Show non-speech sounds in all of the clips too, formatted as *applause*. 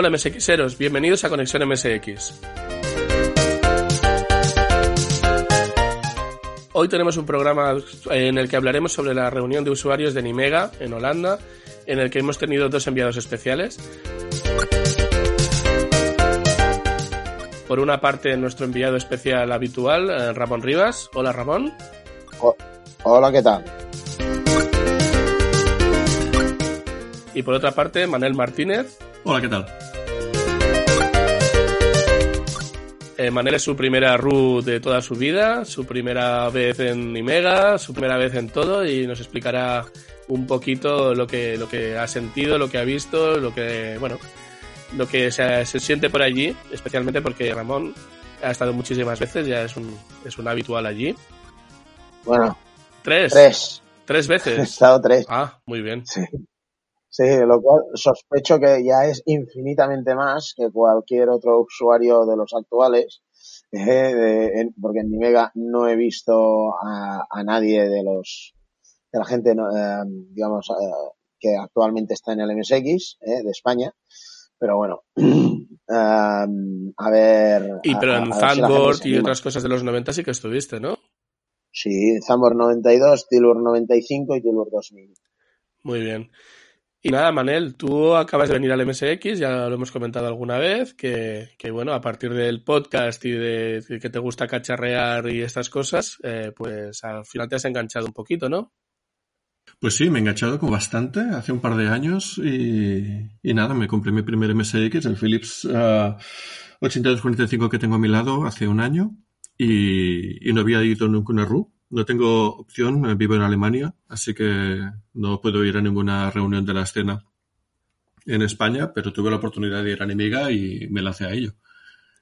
Hola MSXeros, bienvenidos a Conexión MSX. Hoy tenemos un programa en el que hablaremos sobre la reunión de usuarios de Nimega en Holanda, en el que hemos tenido dos enviados especiales. Por una parte, nuestro enviado especial habitual, eh, Ramón Rivas. Hola Ramón. hola, ¿qué tal? Y por otra parte, Manel Martínez. Hola, ¿qué tal? Eh, Manel es su primera RU de toda su vida, su primera vez en Imega, su primera vez en todo y nos explicará un poquito lo que, lo que ha sentido, lo que ha visto, lo que, bueno, lo que se, se siente por allí, especialmente porque Ramón ha estado muchísimas veces, ya es un, es un habitual allí. Bueno. ¿Tres? Tres. ¿Tres veces? *laughs* He estado tres. Ah, muy bien. Sí. Sí, lo cual sospecho que ya es infinitamente más que cualquier otro usuario de los actuales, *laughs* eh, porque en Nimega no he visto a, a nadie de los de la gente, eh, digamos, eh, que actualmente está en el MSX eh, de España, pero bueno, *clears throat* a ver. Y pero a, en a si y otras cosas de los 90 sí que estuviste, ¿no? Sí, Zambor 92, Tilur 95 y Tilur 2000. Muy bien. Y nada, Manel, tú acabas de venir al MSX, ya lo hemos comentado alguna vez, que, bueno, a partir del podcast y de, que te gusta cacharrear y estas cosas, eh, pues al final te has enganchado un poquito, ¿no? Pues sí, me he enganchado con bastante hace un par de años y, nada, me compré mi primer MSX, el Philips uh, 8245 que tengo a mi lado hace un año y, y no había ido nunca una RU no tengo opción, vivo en Alemania, así que no puedo ir a ninguna reunión de la escena en España, pero tuve la oportunidad de ir a Nemiga y me lancé a ello.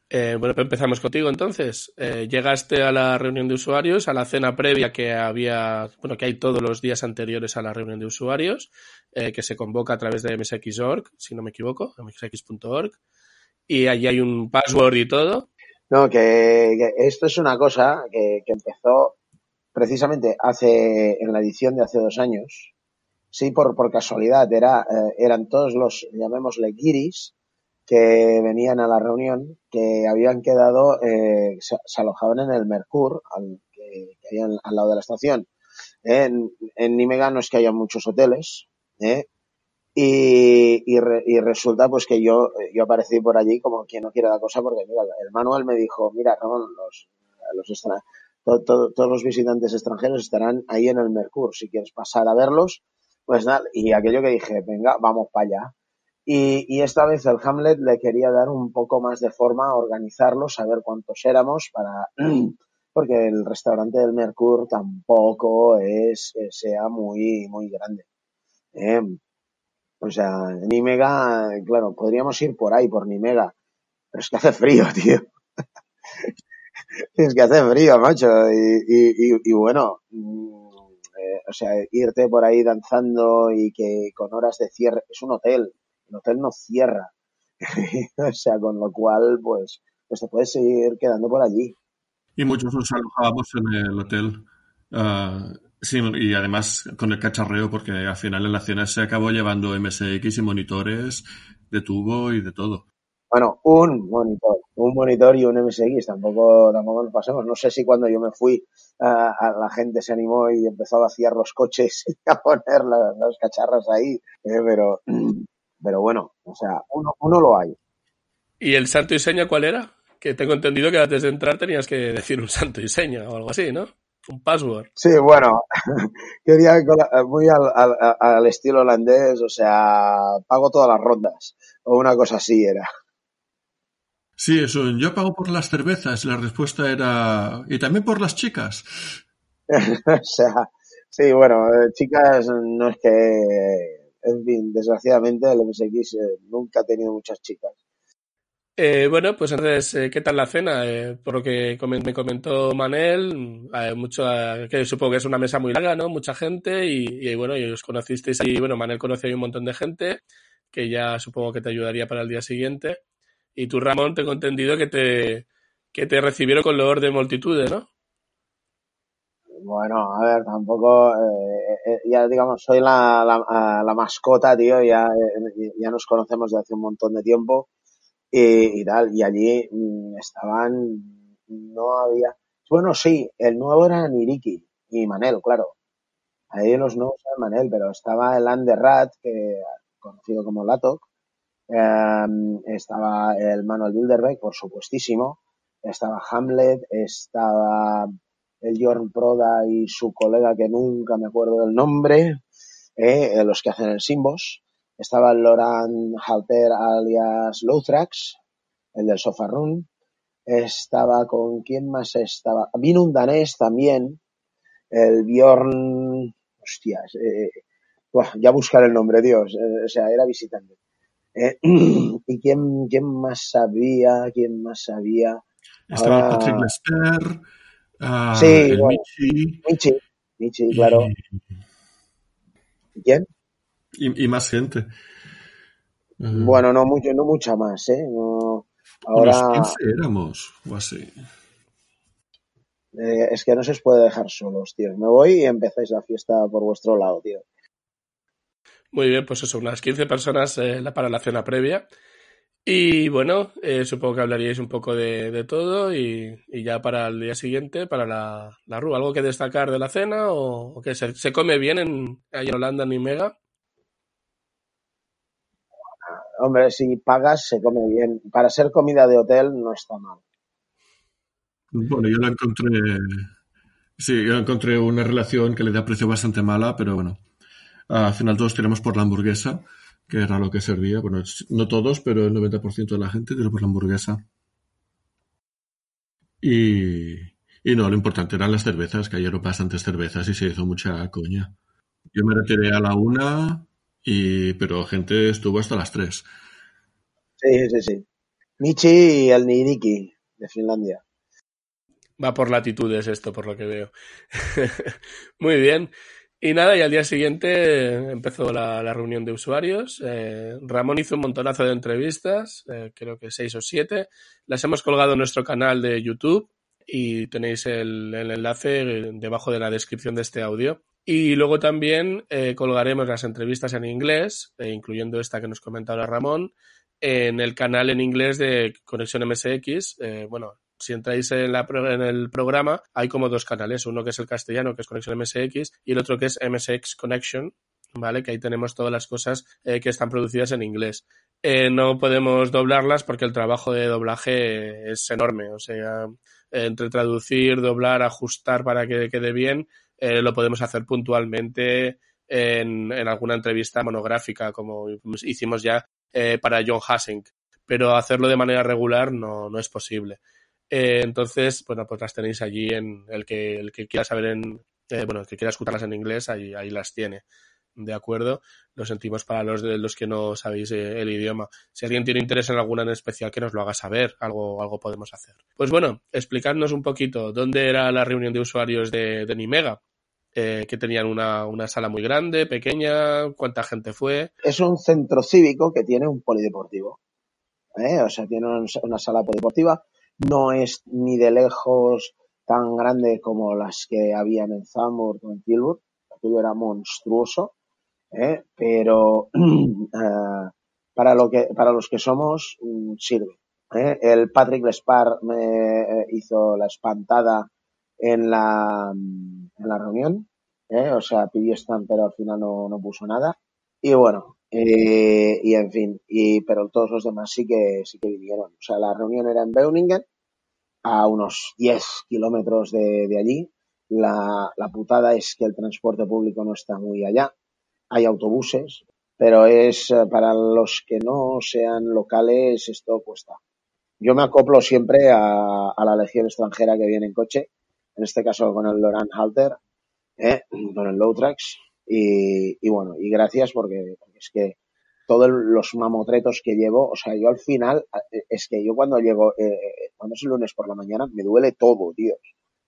Eh, bueno, pues empezamos contigo entonces. Eh, llegaste a la reunión de usuarios, a la cena previa que había, bueno, que hay todos los días anteriores a la reunión de usuarios, eh, que se convoca a través de msx.org, si no me equivoco, msx.org, y allí hay un password y todo. No, que, que esto es una cosa que, que empezó precisamente hace, en la edición de hace dos años, sí, por, por casualidad, era, eh, eran todos los, llamémosle guiris, que venían a la reunión, que habían quedado, eh, se, alojaban en el Mercur, al, que, que había al, lado de la estación. Eh, en, en Nimega no es que haya muchos hoteles, ¿eh? Y, y, re, y, resulta pues que yo, yo aparecí por allí como quien no quiere la cosa porque mira, el manual me dijo, mira, Ramón, los, los todo, todo, todos los visitantes extranjeros estarán ahí en el Mercur. Si quieres pasar a verlos, pues nada. Y aquello que dije, venga, vamos para allá. Y, y, esta vez el Hamlet le quería dar un poco más de forma, organizarlo, saber cuántos éramos para, *clears throat* porque el restaurante del Mercur tampoco es, sea muy, muy grande. Eh, o sea, Nimega, claro, podríamos ir por ahí, por Nimega, pero es que hace frío, *laughs* tío. *laughs* es que hace frío, macho. Y, y, bueno, eh, o sea, irte por ahí danzando y que con horas de cierre, es un hotel, el hotel no cierra. *laughs* o sea, con lo cual, pues, pues te puedes seguir quedando por allí. Y muchos nos alojábamos en el hotel. Uh, sí, y además con el cacharreo, porque al final en la cena se acabó llevando MSX y monitores de tubo y de todo. Bueno, un monitor, un monitor y un MSX, tampoco, tampoco nos pasemos. No sé si cuando yo me fui, uh, a la gente se animó y empezó a vaciar los coches *laughs* y a poner las, las cacharras ahí, eh, pero, *clears throat* pero bueno, o sea, uno, uno lo hay. ¿Y el santo y seña cuál era? Que tengo entendido que antes de entrar tenías que decir un santo y seña o algo así, ¿no? Un password. Sí, bueno, *laughs* quería muy al, al, al estilo holandés, o sea, pago todas las rondas, o una cosa así era. Sí, eso, yo pago por las cervezas. La respuesta era, ¿y también por las chicas? *laughs* o sea, sí, bueno, eh, chicas, no es que, en fin, desgraciadamente el MSX eh, nunca ha tenido muchas chicas. Eh, bueno, pues entonces, eh, ¿qué tal la cena? Eh, por lo que me comentó Manel, mucho, que supongo que es una mesa muy larga, ¿no? Mucha gente y, y bueno, y os conocisteis ahí, bueno, Manel conoce ahí un montón de gente que ya supongo que te ayudaría para el día siguiente. Y tú, Ramón, tengo entendido que te, que te recibieron con loor de multitudes, ¿no? Bueno, a ver, tampoco, eh, eh, ya digamos, soy la, la, mascota, tío, ya, ya nos conocemos de hace un montón de tiempo y, tal, y allí mm, estaban, no había, bueno, sí, el nuevo era Niriki y Manel, claro. Ahí los nuevos eran Manel, pero estaba el Underrat, que conocido como Latok, eh, estaba el Manuel Bilderbeck, por supuestísimo, estaba Hamlet, estaba el Jorn Proda y su colega que nunca me acuerdo del nombre, eh, los que hacen el Simbos, estaba el Loran Halter alias Lowthrax, el del Sofa estaba con quién más estaba, vino un danés también, el Bjorn, hostias, eh, ya buscar el nombre, Dios, eh, o sea, era visitante. Eh, *clears throat* ¿Y quién, quién más sabía? ¿Quién más sabía? Estaba Ahora... Patrick Lester, uh, sí, bueno, Michi, Michi, Michi, claro. y, ¿Quién? y- y más gente. Bueno, no mucho, no mucha más, ¿eh? No, unos ahora 15 éramos, o así. eh, es que no se os puede dejar solos, tío. Me voy y empezáis la fiesta por vuestro lado, tío. Muy bien, pues eso, unas 15 personas eh, la- para la cena previa. Y bueno, eh, supongo que hablaríais un poco de, de todo y, y ya para el día siguiente, para la, la RU, ¿algo que destacar de la cena o, o que se, se come bien en, ahí en Holanda, en Nimega? Hombre, si pagas, se come bien. Para ser comida de hotel, no está mal. Bueno, yo la encontré. Sí, yo encontré una relación que le da precio bastante mala, pero bueno. Al final todos tiramos por la hamburguesa, que era lo que servía. Bueno, no todos, pero el 90% de la gente tiró por la hamburguesa. Y, y no, lo importante eran las cervezas, que ayer hubo bastantes cervezas y se hizo mucha coña. Yo me retiré a la una, y, pero gente estuvo hasta las tres. Sí, sí, sí. Michi y el Niriki de Finlandia. Va por latitudes esto, por lo que veo. *laughs* Muy bien. Y nada, y al día siguiente empezó la, reunión de usuarios. Eh, Ramón hizo un montonazo de entrevistas, eh, creo que seis o siete. Las hemos colgado en nuestro canal de YouTube y tenéis el, enlace debajo de la descripción de este audio. Y luego también eh, colgaremos las entrevistas en inglés, eh, incluyendo esta que nos comenta ahora Ramón, en el canal en inglés de Conexión MSX. Bueno, si entráis en, la, en el programa, hay como dos canales. Uno que es el castellano, que es Conexión MSX, y el otro que es MSX Connection, ¿vale? Que ahí tenemos todas las cosas eh, que están producidas en inglés. Eh, no podemos doblarlas porque el trabajo de doblaje es enorme. O sea, entre traducir, doblar, ajustar para que quede bien, eh, lo podemos hacer puntualmente en, alguna entrevista monográfica, como hicimos ya para John Hassink. Pero hacerlo de manera regular no, no es posible. Eh, entonces, bueno, pues las tenéis allí en el que, el que quiera saber en, eh, bueno, el que quiera escucharlas en inglés, ahí, ahí las tiene. De acuerdo, lo sentimos para los de los que no sabéis eh, el idioma. Si alguien tiene interés en alguna en especial, que nos lo haga saber, algo, algo podemos hacer. Pues bueno, explicadnos un poquito dónde era la reunión de usuarios de, de Nimega, eh, que tenían una, una sala muy grande, pequeña, cuánta gente fue. Es un centro cívico que tiene un polideportivo. ¿eh? O sea, tiene un- una sala polideportiva. No es ni de lejos tan grande como las que habían en Zambur o en Tilburg. Aquello era monstruoso. ¿eh? Pero *clears throat* eh, para, lo que, para los que somos, mm, sirve. ¿eh? El Patrick Lespar me eh, hizo la espantada en la, en la reunión. O sea, pidió stand, pero al final no, no puso nada. Y bueno, eh, y en fin, y, pero todos los demás sí que, sí que vinieron. O sea, la reunión era en Beuningen, a unos 10 kilómetros de, de allí. La, la putada es que el transporte público no está muy allá. Hay autobuses, pero es eh, para los que no sean locales, esto cuesta. Yo me acoplo siempre a, a la legión extranjera que viene en coche, en este caso con el Loran Halter, ¿eh? con el Lowtrax, y, y bueno, y gracias porque es que todos los mamotretos que llevo, o sea, yo al final, eh, es que yo cuando llego, eh, eh, cuando es el lunes por la mañana, me duele todo, tío.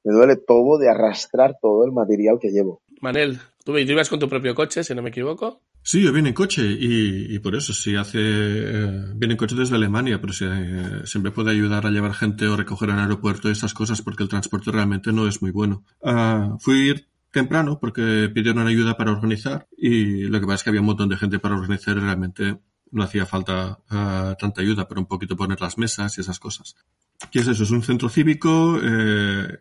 Me duele todo de arrastrar todo el material que llevo. Manel, tú ibas con tu propio coche, si no me equivoco. Sí, yo vine en coche y, por eso, sí hace. Eh, viene en coche desde Alemania, pero eh, siempre puede ayudar a llevar gente o recoger al aeropuerto y estas cosas porque el transporte realmente no es muy bueno. Uh, fui temprano porque pidieron ayuda para organizar y lo que pasa es que había un montón de gente para organizar y realmente no hacía falta uh, tanta ayuda, pero un poquito poner las mesas y esas cosas. ¿Qué es eso? Es un centro cívico, eh,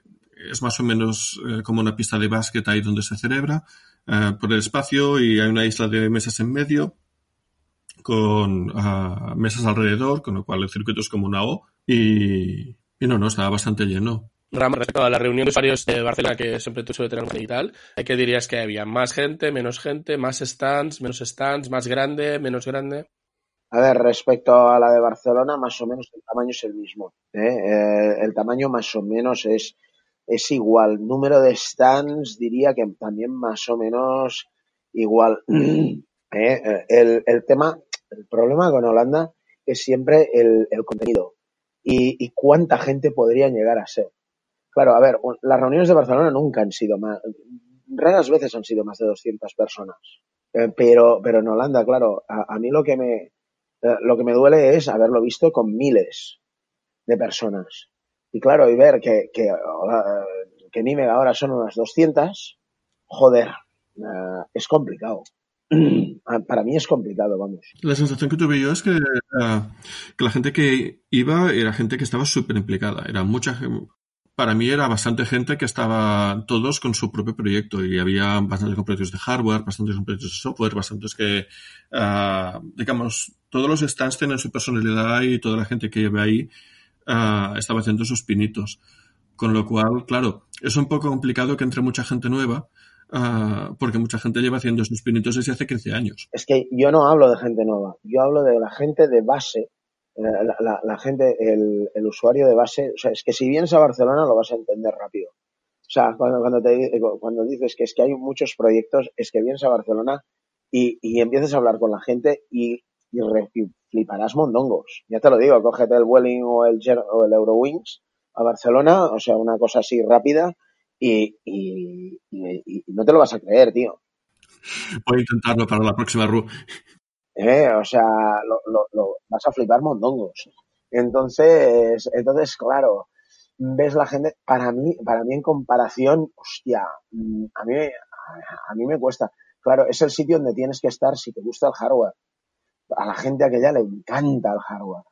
es más o menos eh, como una pista de básquet ahí donde se celebra, eh, por el espacio y hay una isla de mesas en medio con uh, mesas alrededor, con lo cual el circuito es como una O y, y no, no, estaba bastante lleno. Respecto a la reunión de usuarios de Barcelona que siempre tú suele tener y tal, ¿qué dirías que había? ¿Más gente, menos gente, más stands, menos stands, más grande, menos grande? A ver, respecto a la de Barcelona, más o menos el tamaño es el mismo. ¿eh? Eh, el tamaño más o menos es, es igual. Número de stands diría que también más o menos igual. *clears throat* ¿eh? el, el, tema, el problema con Holanda es siempre el, el contenido y, y, cuánta gente podría llegar a ser. Claro, a ver, las reuniones de Barcelona nunca han sido más, raras veces han sido más de 200 personas. pero, pero en Holanda, claro, a, a mí lo que me, eh, lo que me duele es haberlo visto con miles de personas. Y claro, y ver que, que, que Nímega ahora son unas 200, joder, uh, es complicado. *clears throat* Para mí es complicado, vamos. La sensación que tuve yo es que, uh, que la gente que iba era gente que estaba súper implicada. Era mucha para mí era bastante gente que estaba todos con su propio proyecto y había bastantes proyectos de hardware, bastantes proyectos de software, bastantes que, uh, digamos, todos los stands tienen su personalidad y toda la gente que lleve ahí uh, estaba haciendo sus pinitos. Con lo cual, claro, es un poco complicado que entre mucha gente nueva, uh, porque mucha gente lleva haciendo sus pinitos desde hace 15 años. Es que yo no hablo de gente nueva, yo hablo de la gente de base la, gente, el, el, usuario de base, o sea, es que si vienes a Barcelona lo vas a entender rápido. O sea, cuando, cuando, te, cuando dices que es que hay muchos proyectos, es que vienes a Barcelona y, y empiezas a hablar con la gente y, y, re, fliparás mondongos. Ya te lo digo, cógete el Welling o el, o el Eurowings a Barcelona, o sea, una cosa así rápida y, y, y, no te lo vas a creer, tío. Voy a intentarlo para la próxima RU. ¿Eh? O sea, lo, lo, lo, vas a flipar mondongos. Entonces, entonces, claro, ves la gente, para mí, para mí en comparación, hostia, a mí, a mí me cuesta. Claro, es el sitio donde tienes que estar si te gusta el hardware. A la gente aquella le encanta el hardware.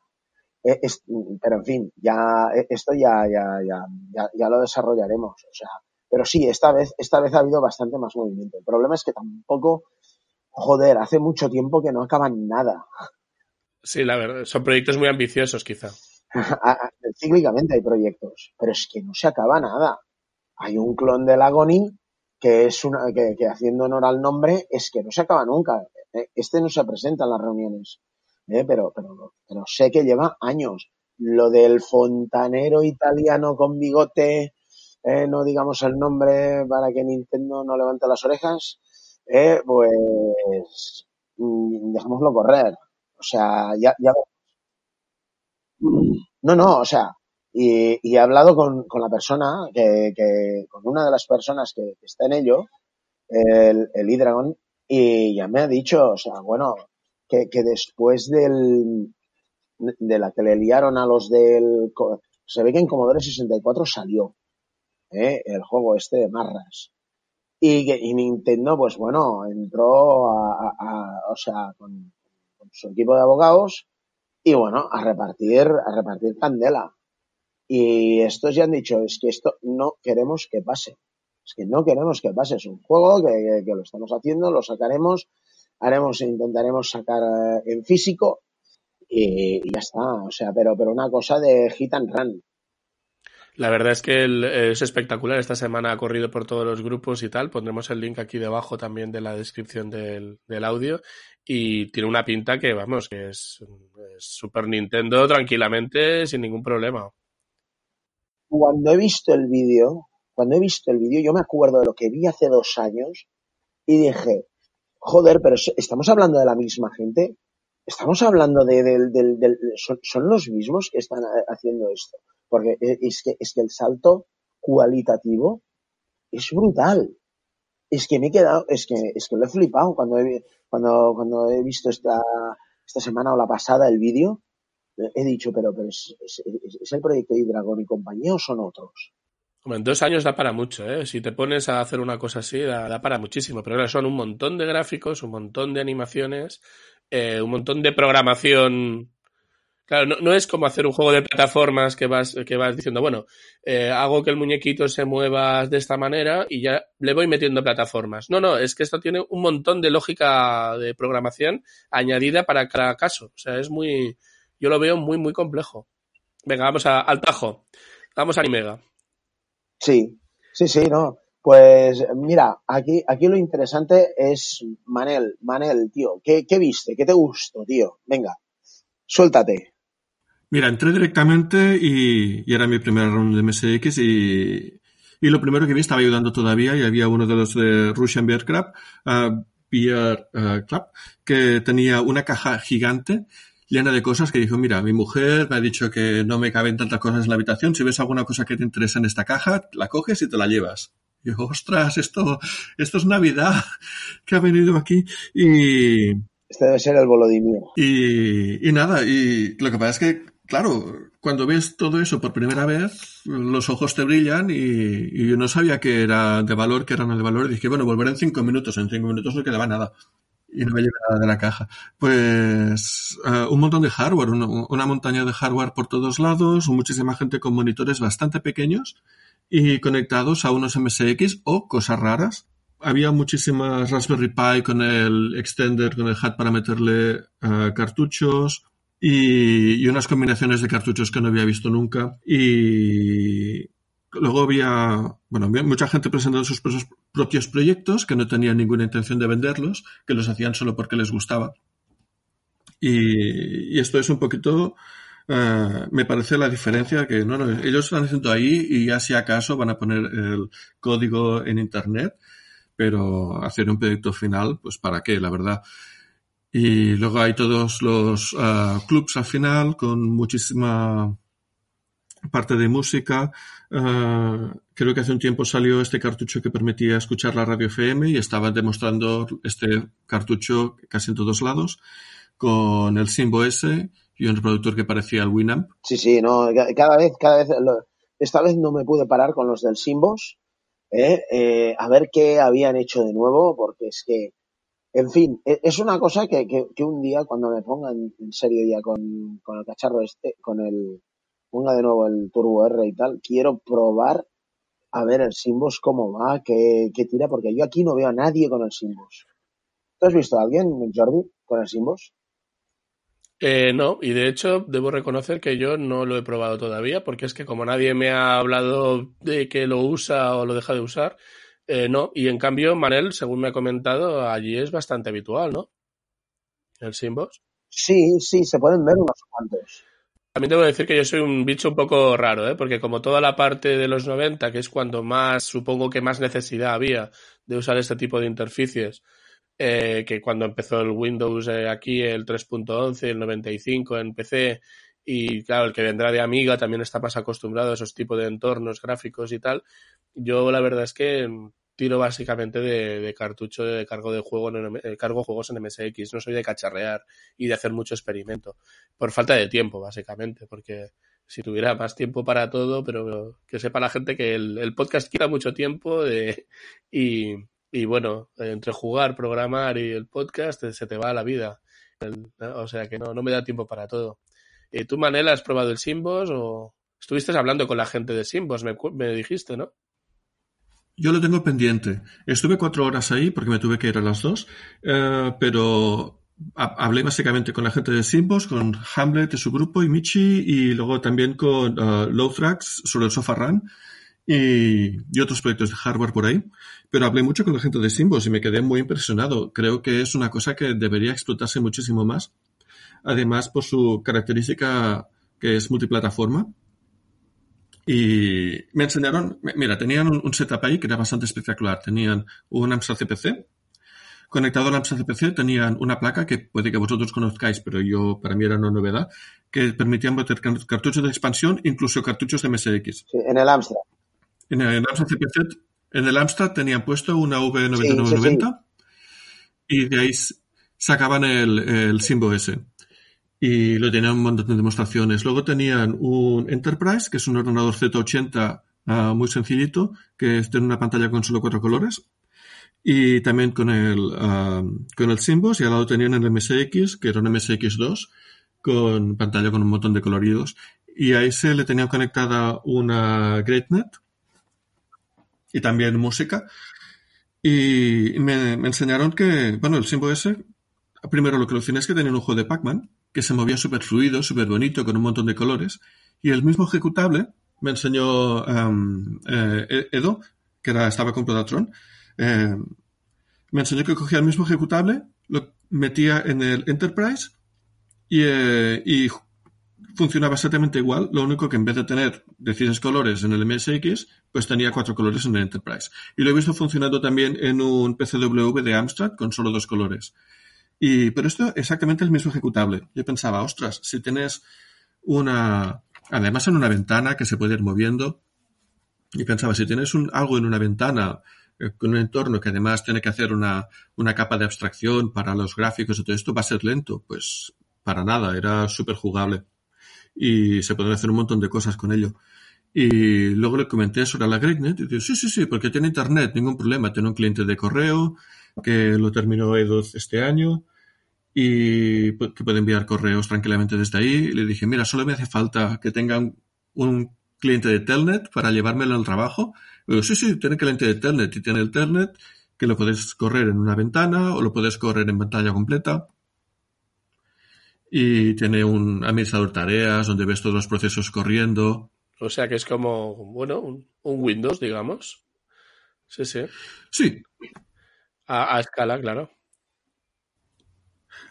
E, es, pero en fin, ya, e, esto ya, ya, ya, ya lo desarrollaremos. O sea, pero sí, esta vez, esta vez ha habido bastante más movimiento. El problema es que tampoco, joder, hace mucho tiempo que no acaban nada. Sí, la verdad, son proyectos muy ambiciosos quizá. *laughs* Cíclicamente hay proyectos, pero es que no se acaba nada. Hay un clon del Agony que es una, que, que haciendo honor al nombre, es que no se acaba nunca. Este no se presenta en las reuniones, ¿eh? pero, pero, pero sé que lleva años. Lo del fontanero italiano con bigote, eh, no digamos el nombre para que Nintendo no levante las orejas, eh, pues mm, dejémoslo correr. O sea, ya, ya. No, no, o sea, y, y he hablado con, con la persona, que, que, con una de las personas que, está en ello, el, el Hydragon, y ya me ha dicho, o sea, bueno, que, que después del, de la que le liaron a los del, se ve que en Commodore 64 salió, ¿eh? el juego este de Marras. Y, y Nintendo, pues bueno, entró a, a, a o sea, con, su equipo de abogados y bueno, a repartir, a repartir candela. Y estos ya han dicho, es que esto no queremos que pase. Es que no queremos que pase. Es un juego que, lo estamos haciendo, lo sacaremos, haremos, intentaremos sacar en físico y, y, ya está. O sea, pero, pero una cosa de hit and run. La verdad es que es espectacular. Esta semana ha corrido por todos los grupos y tal. Pondremos el link aquí debajo también de la descripción del, del audio. Y tiene una pinta que, vamos, que es, es Super Nintendo tranquilamente, sin ningún problema. Cuando he visto el vídeo, cuando he visto el vídeo, yo me acuerdo de lo que vi hace dos años y dije, joder, pero estamos hablando de la misma gente. Estamos hablando de, del, del son, son los mismos que están haciendo esto porque es que, es que el salto cualitativo es brutal. Es que me he quedado, es que, es que lo he flipado cuando he, cuando, cuando he visto esta, esta semana o la pasada el vídeo. He dicho, pero, pero es, el proyecto de Dragon y compañía o son otros? en dos años da para mucho, ¿eh? Si te pones a hacer una cosa así, da, para muchísimo. Pero ahora son un montón de gráficos, un montón de animaciones, eh, un montón de programación. Claro, no, es como hacer un juego de plataformas que vas, que vas diciendo, bueno, eh, hago que el muñequito se mueva de esta manera y ya le voy metiendo plataformas. No, no, es que esto tiene un montón de lógica de programación añadida para cada caso. O sea, es muy, yo lo veo muy, muy complejo. Venga, vamos a, al tajo. Vamos a Animega. Sí, sí, sí, no. Pues mira, aquí, aquí lo interesante es Manel, Manel, tío, ¿qué, qué viste? ¿Qué te gustó, tío? Venga, suéltate. Mira, entré directamente y, era mi primera ronda de MSX y, y, lo primero que vi estaba ayudando todavía y había uno de los de Russian Bear Club, uh, Beer uh, Club, que tenía una caja gigante llena de cosas que dijo, mira, mi mujer me ha dicho que no me caben tantas cosas en la habitación, si ves alguna cosa que te interesa en esta caja, la coges y te la llevas. Y yo, ostras, esto, esto es Navidad que ha venido aquí y... Este debe ser el Volodymyr. Y, y nada, y lo que pasa es que, claro, cuando ves todo eso por primera vez, los ojos te brillan y, yo no sabía que era de valor, que era no de valor. Y dije, bueno, volveré en cinco minutos. En cinco minutos no quedaba nada y no me llevé nada de la caja. Pues uh, un montón de hardware, una, una, montaña de hardware por todos lados, muchísima gente con monitores bastante pequeños y conectados a unos MSX o cosas raras. Había muchísimas Raspberry Pi con el extender, con el hat para meterle uh, cartuchos y, unas combinaciones de cartuchos que no había visto nunca. Y Luego había, bueno, mucha gente presentando sus propios proyectos que no tenían ninguna intención de venderlos, que los hacían solo porque les gustaba. Y, esto es un poquito, uh, me parece la diferencia que no, no, ellos están haciendo ahí y ya si acaso van a poner el código en internet, pero hacer un proyecto final, pues para qué, la verdad. Y luego hay todos los uh, clubs al final con muchísima parte de música. Uh, creo que hace un tiempo salió este cartucho que permitía escuchar la radio FM y estaban demostrando este cartucho casi en todos lados con el Simbo S y un reproductor que parecía el Winamp. Sí, sí, no, cada vez, cada vez, esta vez no me pude parar con los del Simbos, ¿eh? Eh, a ver qué habían hecho de nuevo, porque es que, en fin, e, es una cosa que, que, un día cuando me pongan en serio ya con, con el cacharro este, con el, ponga de nuevo el Turbo R y tal, quiero probar a ver el Simbos cómo va, qué, qué tira, porque yo aquí no veo a nadie con el Simbos. ¿Tú has visto a alguien, Jordi, con el Simbos? Eh, no, y de hecho debo reconocer que yo no lo he probado todavía, porque es que como nadie me ha hablado de que lo usa o lo deja de usar, eh, no. Y en cambio, Manel, según me ha comentado, allí es bastante habitual, ¿no? El Simbos. Sí, sí, se pueden ver unos cuantos. También debo decir que yo soy un bicho un poco raro, ¿eh? porque como toda la parte de los 90, que es cuando más, supongo que más necesidad había de usar este tipo de interfaces, eh, que cuando empezó el Windows eh, aquí, el 3.11, el 95 en PC, y claro, el que vendrá de Amiga también está más acostumbrado a esos tipos de entornos gráficos y tal. Yo la verdad es que tiro básicamente de, cartucho de cargo de juego en, eh, cargo juegos en MSX. No soy de cacharrear y de hacer mucho experimento. Por falta de tiempo, básicamente, porque si tuviera más tiempo para todo, pero que sepa la gente que el, podcast quita mucho tiempo de, y, y, bueno, entre jugar, programar y el podcast se te va la vida. o sea que no, no me da tiempo para todo. ¿Y ¿Tú, Manela, has probado el Simbos o estuviste hablando con la gente de Simbos? Me, dijiste, ¿no? Yo lo tengo pendiente. Estuve cuatro horas ahí porque me tuve que ir a las dos, eh, pero hablé básicamente con la gente de Simbos, con Hamlet de su grupo y Michi, y luego también con uh, Lowthrax sobre el Sofa Run y, y, otros proyectos de hardware por ahí. Pero hablé mucho con la gente de Simbos y me quedé muy impresionado. Creo que es una cosa que debería explotarse muchísimo más. Además, por su característica que es multiplataforma y me enseñaron, mira, tenían un, setup ahí que era bastante espectacular. Tenían un Amstrad CPC. Conectado al Amstrad CPC tenían una placa que puede que vosotros conozcáis, pero yo, para mí era una novedad, que permitían meter cartuchos de expansión, incluso cartuchos de MSX. Sí, en el Amstrad. En el Amstrad CPC, en el tenían puesto una V9990 y de ahí sacaban el, el Simbo S. Y lo tenían un montón de demostraciones. Luego tenían un Enterprise, que es un ordenador Z80 ah, muy sencillito, que tiene una pantalla con solo cuatro colores. Y también con el, ah, con el Simbos, y al lado tenían el MSX, que era un MSX2, con pantalla con un montón de coloridos. Y a ese le tenían conectada una GreatNet y también música. Y me, enseñaron que, bueno, el Simbo S, primero lo que lo es que tenía un juego de Pac-Man, que se movía súper fluido, súper bonito, con un montón de colores. Y el mismo ejecutable me enseñó um, Edo, que era, estaba con Prodatron, eh, me enseñó que cogía el mismo ejecutable, lo metía en el Enterprise y, eh, funcionaba exactamente igual, lo único que en vez de tener 16 colores en el MSX, pues tenía cuatro colores en el Enterprise. Y lo he visto funcionando también en un PCW de Amstrad con solo dos colores. Y, pero esto es exactamente el mismo ejecutable. Yo pensaba, ostras, si tienes una, además en una ventana que se puede ir moviendo, y pensaba, si tienes un, algo en una ventana eh, con un entorno que además tiene que hacer una, una capa de abstracción para los gráficos y todo esto, va a ser lento. Pues para nada, era súper jugable y se pueden hacer un montón de cosas con ello. Y luego le comenté sobre la GreatNet y dijo, sí, sí, sí, porque tiene internet, ningún problema, tiene un cliente de correo que lo terminó E2 este año y que puede enviar correos tranquilamente desde ahí. Y le dije, mira, solo me hace falta que tengan un cliente de Telnet para llevármelo al trabajo. Y digo, sí, sí, tiene cliente de Telnet y tiene el Telnet que lo puedes correr en una ventana o lo puedes correr en pantalla completa y tiene un administrador de tareas donde ves todos los procesos corriendo. O sea que es como, bueno, un, Windows, digamos. Sí, sí. Sí. A, escala, claro.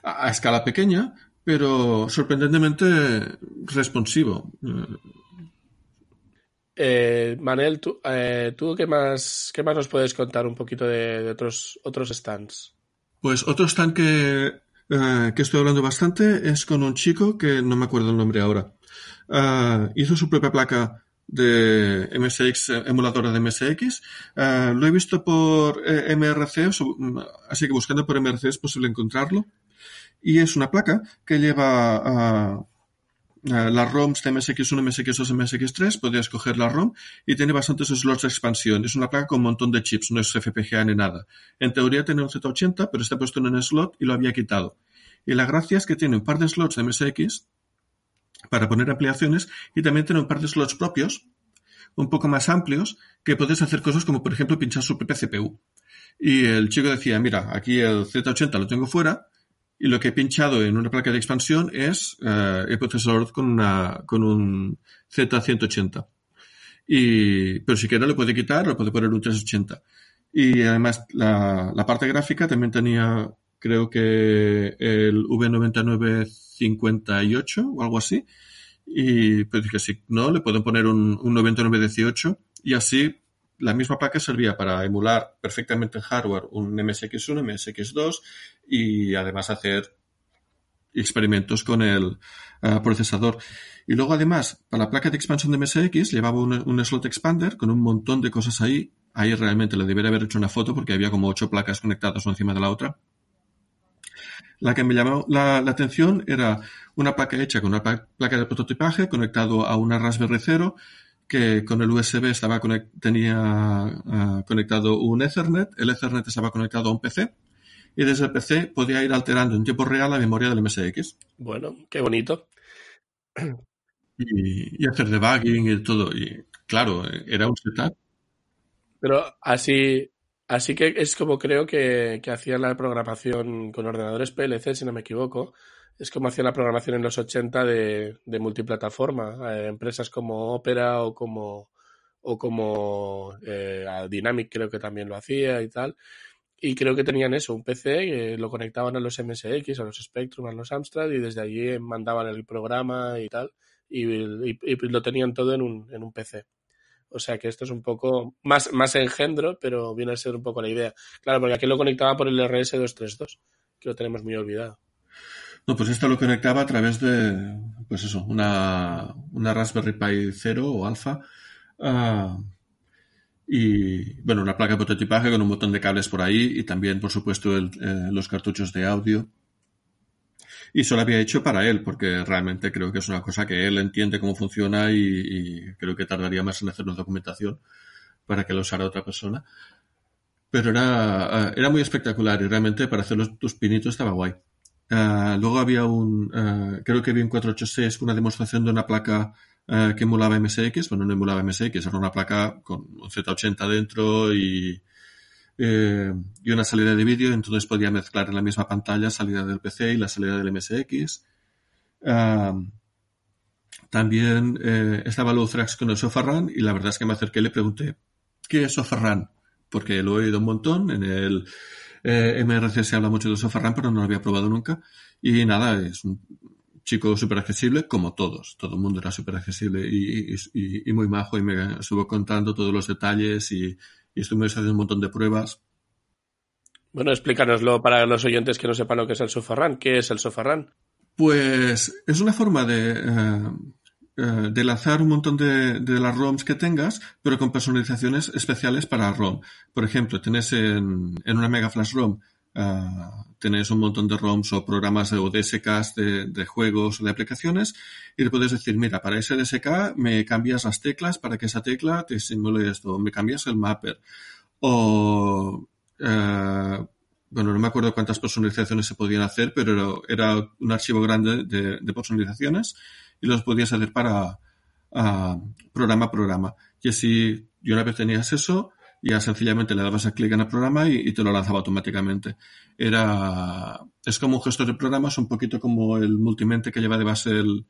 A, escala pequeña, pero sorprendentemente responsivo. Eh, Manel, ¿tú, eh, ¿tú, qué, más, qué más nos puedes contar un poquito de, de otros, otros stands? Pues otro stand que eh, que estoy hablando bastante es con un chico que no me acuerdo el nombre ahora. Eh, hizo su propia placa de MSX, emuladora de MSX. Eh, lo he visto por MRC, así que buscando por MRC es posible encontrarlo. Y es una placa que lleva eh, las ROMs de MSX1, MSX2, MSX3, podías escoger la ROM y tiene bastantes slots de expansión. Es una placa con un montón de chips, no es FPGA ni nada. En teoría tiene un Z80, pero está puesto en un slot y lo había quitado. Y la gracia es que tiene un par de slots de MSX para poner ampliaciones y también tiene un par de slots propios, un poco más amplios, que puedes hacer cosas como, por ejemplo, pinchar su propia CPU. Y el chico decía, mira, aquí el Z80 lo tengo fuera, y lo que he pinchado en una placa de expansión es eh, el procesador con, una, con un Z180. Y, pero si quiere lo puede quitar, lo puede poner un 380. Y además la, la parte gráfica también tenía, creo que el V9958 o algo así. Y pues dije, si no, le pueden poner un, un 9918 y así la misma placa servía para emular perfectamente en hardware un MSX1, MSX2 y además hacer experimentos con el eh, procesador. Y luego además, para la placa de expansión de MSX llevaba un, slot expander con un montón de cosas ahí. Ahí realmente le debería haber hecho una foto porque había como ocho placas conectadas una encima de la otra. La que me llamó la, atención era una placa hecha con una placa de prototipaje conectado a una Raspberry Zero que con el USB estaba tenía ah, conectado un Ethernet, el Ethernet estaba conectado a un PC y desde el PC podía ir alterando en tiempo real la memoria del MSX. Bueno, qué bonito. Y, hacer debugging y todo. Y claro, era un setup. Pero así, así que es como creo que, hacían la programación con ordenadores PLC, si no me equivoco es como hacía la programación en los 80 de, multiplataforma. Empresas como Opera o como, o como eh, Dynamic creo que también lo hacía y tal. Y creo que tenían eso, un PC que lo conectaban a los MSX, a los Spectrum, a los Amstrad y desde allí mandaban el programa y tal. Y, lo tenían todo en un, en un PC. O sea que esto es un poco más, más engendro, pero viene a ser un poco la idea. Claro, porque aquí lo conectaba por el RS232, que lo tenemos muy olvidado. No, pues esto lo conectaba a través de, pues eso, una, una Raspberry Pi 0 o Alpha. Ah, y bueno, una placa de prototipaje con un montón de cables por ahí y también, por supuesto, el, eh, los cartuchos de audio. Y eso lo había hecho para él, porque realmente creo que es una cosa que él entiende cómo funciona y, creo que tardaría más en hacer una documentación para que lo usara otra persona. Pero era, era muy espectacular y realmente para hacer los, tus pinitos estaba guay. Uh, luego había un, uh, creo que vi en 486 una demostración de una placa uh, que emulaba MSX. Bueno, no emulaba MSX, era una placa con un Z80 dentro y, eh, y una salida de vídeo. Entonces podía mezclar en la misma pantalla salida del PC y la salida del MSX. también eh, estaba Lowthrax con el Sofarran y la verdad es que me acerqué y le pregunté, ¿qué es Sofarran? Porque lo he oído un montón en el eh, MRC se habla mucho de Sofarran, pero no lo había probado nunca. Y nada, es un chico súper accesible, como todos. Todo el mundo era súper accesible y, y, y, muy majo y me estuvo contando todos los detalles y, y estuvimos haciendo un montón de pruebas. Bueno, explícanoslo para los oyentes que no sepan lo que es el Sofarran. ¿Qué es el Sofarran? Pues es una forma de, uh, uh, de lanzar un montón de, de, las ROMs que tengas, pero con personalizaciones especiales para ROM. Por ejemplo, tenés en, en una Mega Flash ROM Uh, tenéis un montón de ROMs o programas o DSKs de, de, juegos o de aplicaciones y le puedes decir, mira, para ese DSK me cambias las teclas para que esa tecla te simule esto, me cambias el mapper. O, uh, bueno, no me acuerdo cuántas personalizaciones se podían hacer, pero era un archivo grande de, de personalizaciones y los podías hacer para uh, programa a programa. Y así, y una vez tenías eso, ya sencillamente le dabas a clic en el programa y, y, te lo lanzaba automáticamente. Era, es como un gestor de programas, un poquito como el multimente que lleva de base el,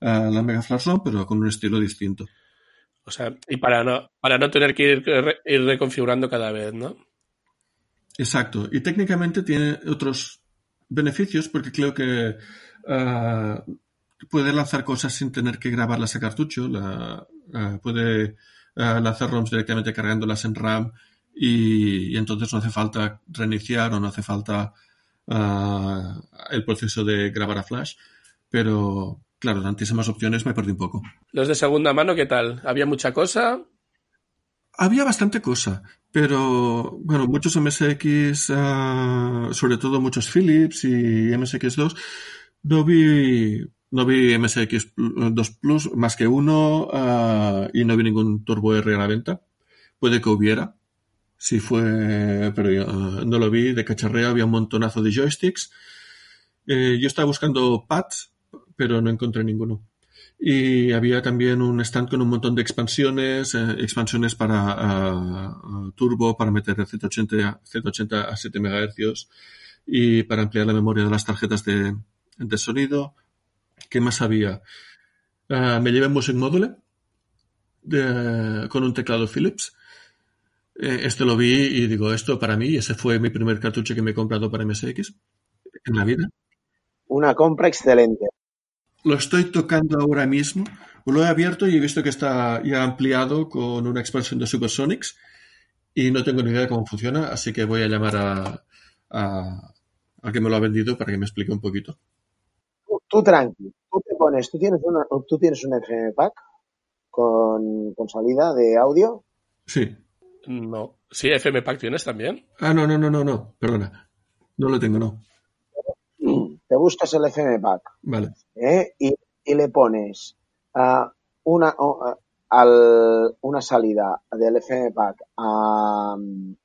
la Mega Flash ROM, pero con un estilo distinto. O sea, y para no, para no tener que ir, ir reconfigurando cada vez, ¿no? Exacto. Y técnicamente tiene otros beneficios porque creo que uh, puede lanzar cosas sin tener que grabarlas a cartucho. La, uh, puede uh, lanzar ROMs directamente cargándolas en RAM y, y, entonces no hace falta reiniciar o no hace falta uh, el proceso de grabar a flash. Pero claro, tantísimas opciones me perdí un poco. ¿Los de segunda mano qué tal? ¿Había mucha cosa? Había bastante cosa, pero bueno, muchos MSX, uh, sobre todo muchos Philips y MSX2, no vi no vi MSX2 Plus más que uno uh, y no vi ningún Turbo R a la venta. Puede que hubiera. Si fue, pero uh, no lo vi. De cacharreo había un montonazo de joysticks. Eh, yo estaba buscando pads, pero no encontré ninguno. Y había también un stand con un montón de expansiones, eh, expansiones para uh, turbo, para meter Z80, Z80 a 7 MHz y para ampliar la memoria de las tarjetas de, de sonido, ¿Qué más había? Uh, me llevé un Music Module de, con un teclado Philips. Eh, este lo vi y digo, esto para mí, ese fue mi primer cartucho que me he comprado para MSX en la vida. Una compra excelente. Lo estoy tocando ahora mismo. Lo he abierto y he visto que está ya ampliado con una expansión de Supersonics y no tengo ni idea de cómo funciona, así que voy a llamar a, a, a que me lo ha vendido para que me explique un poquito tú tranqui, tú te pones, tú tienes, una, tú tienes un FM Pack con, con salida de audio. Sí. No. Sí, FM Pack tienes también. Ah, no, no, no, no, no, perdona. No lo tengo, no. Te buscas el FM Pack. Vale. ¿eh? Y, y, le pones uh, una, uh, al, una salida del FM Pack a,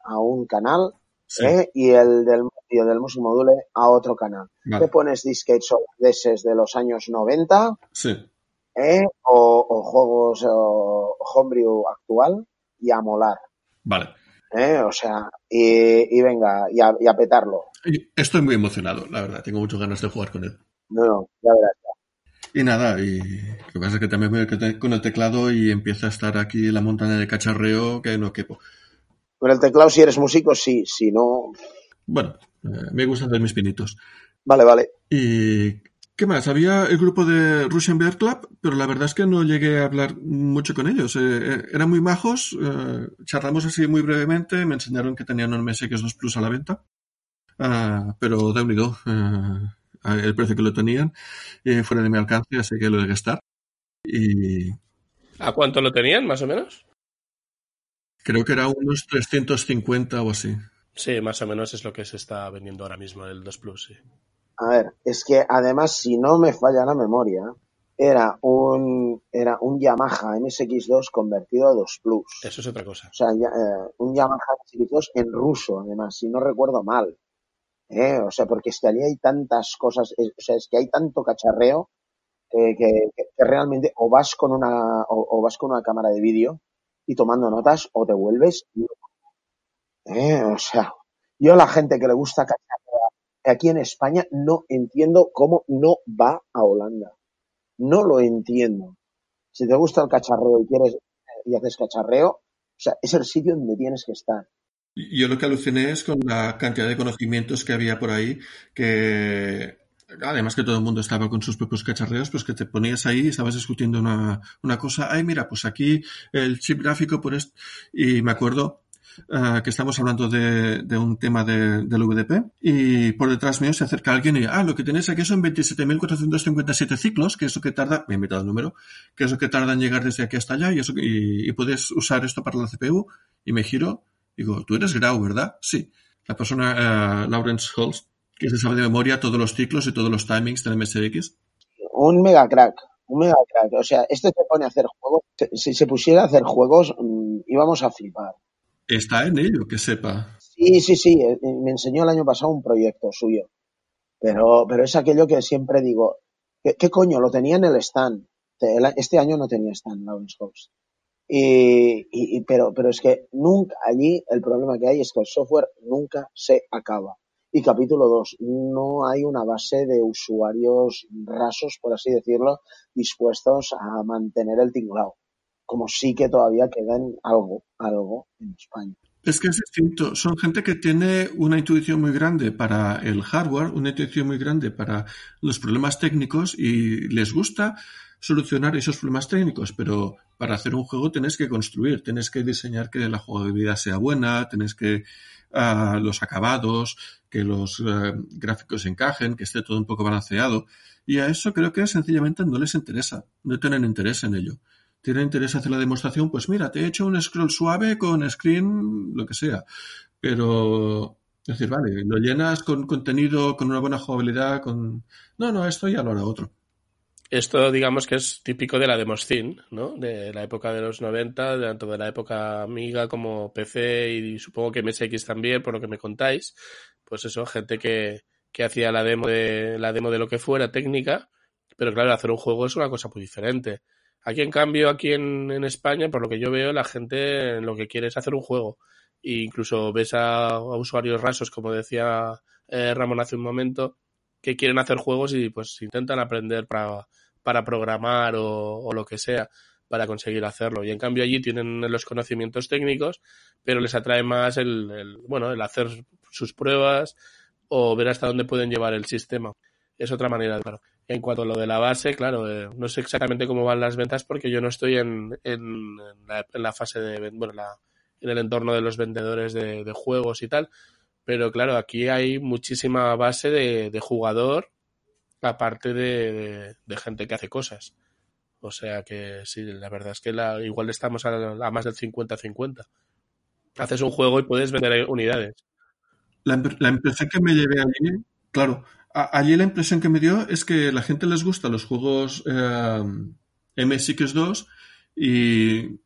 a un canal sí. ¿eh? y el del y del Music Module a otro canal. Vale. Te pones disquetes holandeses de los años 90 sí. ¿eh? o, o, juegos o homebrew actual y a molar. Vale. ¿Eh? O sea, y, y venga, y a, y a, petarlo. Estoy muy emocionado, la verdad. Tengo muchas ganas de jugar con él. No, no, ya verás. Y nada, y lo que pasa es que también voy con el teclado y empieza a estar aquí la montaña de cacharreo que no quepo. Con el teclado, si eres músico, sí, si no. Bueno, eh, me gusta hacer mis pinitos. Vale, vale. ¿Y qué más? Había el grupo de Russian Bear Club, pero la verdad es que no llegué a hablar mucho con ellos. Eh, eran muy majos, eh, charlamos así muy brevemente, me enseñaron que tenían un MSX2 Plus a la venta, uh, pero de unido uh, el precio que lo tenían, eh, fuera de mi alcance, así que lo de gastar. Y... ¿A cuánto lo tenían, más o menos? Creo que era unos 350 o así. Sí, más o menos es lo que se está vendiendo ahora mismo el 2 Plus, sí. A ver, es que además, si no me falla la memoria, era un, era un Yamaha MSX2 convertido a 2 Plus. Eso es otra cosa. O sea, ya, eh, un Yamaha MSX2 en ruso, además, si no recuerdo mal. ¿eh? O sea, porque es que allí hay tantas cosas, es- o sea, es que hay tanto cacharreo que, que- que realmente o vas con una, o, o vas con una cámara de vídeo y tomando notas o te vuelves. ¿eh? O sea, yo a la gente que le gusta cacharrear aquí en España no entiendo cómo no va a Holanda. No lo entiendo. Si te gusta el cacharreo y quieres y haces cacharreo, o sea, es el sitio donde tienes que estar. Yo lo que aluciné es con la cantidad de conocimientos que había por ahí, que además que todo el mundo estaba con sus propios cacharreos, pues que te ponías ahí y estabas discutiendo una, una cosa, ay mira, pues aquí el chip gráfico por esto, y me acuerdo eh, que estamos hablando de, un tema de- del VDP y por detrás mío se acerca alguien y, ah, lo que tenéis aquí son 27.457 ciclos, que es lo que tarda, me he inventado el número, que es lo que tarda en llegar desde aquí hasta allá y, eso, y, puedes usar esto para la CPU y me giro Digo, tú eres Grau, ¿verdad? Sí. La persona, eh, Lawrence Holst, que se sabe de memoria todos los ciclos y todos los timings del MSX. Un mega crack, un mega crack. O sea, este se pone a hacer juegos. Si se pusiera a hacer juegos, mm, íbamos a flipar. Está en ello, que sepa. Sí, sí, sí. eh, Me enseñó el año pasado un proyecto suyo. Pero, pero es aquello que siempre digo, ¿qué, qué coño? Lo tenía en el stand. Este año no tenía stand, Lawrence Holst. Y, y- y- pero, pero es que nunca, allí el problema que hay es que el software nunca se acaba. Y capítulo 2, no hay una base de usuarios rasos, por así decirlo, dispuestos a mantener el tinglao. Como sí que todavía queda en algo, algo en España. Es que es distinto. Son gente que tiene una intuición muy grande para el hardware, una intuición muy grande para los problemas técnicos y les gusta solucionar esos problemas técnicos, pero para hacer un juego tienes que construir, tienes que diseñar que la jugabilidad sea buena, tienes que ah, los acabados, que los eh, gráficos encajen, que esté todo un poco balanceado. Y a eso creo que sencillamente no les interesa, no tienen interés en ello tiene interés hacer la demostración, pues mira, te he hecho un scroll suave con screen, lo que sea. Pero, es decir, vale, lo llenas con contenido, con una buena jugabilidad, con... No, no, esto ya lo hará otro. Esto, digamos que es típico de la Demoscene, ¿no? De la época de los 90, tanto de la época Amiga como PC y supongo que MSX también, por lo que me contáis. Pues eso, gente que, que hacía la demo de la demo de lo que fuera técnica, pero claro, hacer un juego es una cosa muy diferente. Aquí, en cambio, aquí en, en España, por lo que yo veo, la gente lo que quiere es hacer un juego. E incluso ves a, a usuarios rasos, como decía eh, Ramón hace un momento, que quieren hacer juegos y pues intentan aprender para, para programar o, lo que sea para conseguir hacerlo. Y en cambio allí tienen los conocimientos técnicos, pero les atrae más el, el bueno, el hacer sus pruebas o ver hasta dónde pueden llevar el sistema. Es otra manera, claro. En cuanto a lo de la base, claro, eh, no sé exactamente cómo van las ventas porque yo no estoy en, en, la, en la, fase de, bueno, en el entorno de los vendedores de, de, juegos y tal. Pero claro, aquí hay muchísima base de, de jugador, aparte de, de, gente que hace cosas. O sea que sí, la verdad es que la, igual estamos a, a más del 50-50. Haces un juego y puedes vender unidades. La, impresión que me llevé allí, claro, allí la impresión que me dio es que la gente les gusta los juegos eh, MSX2 y, es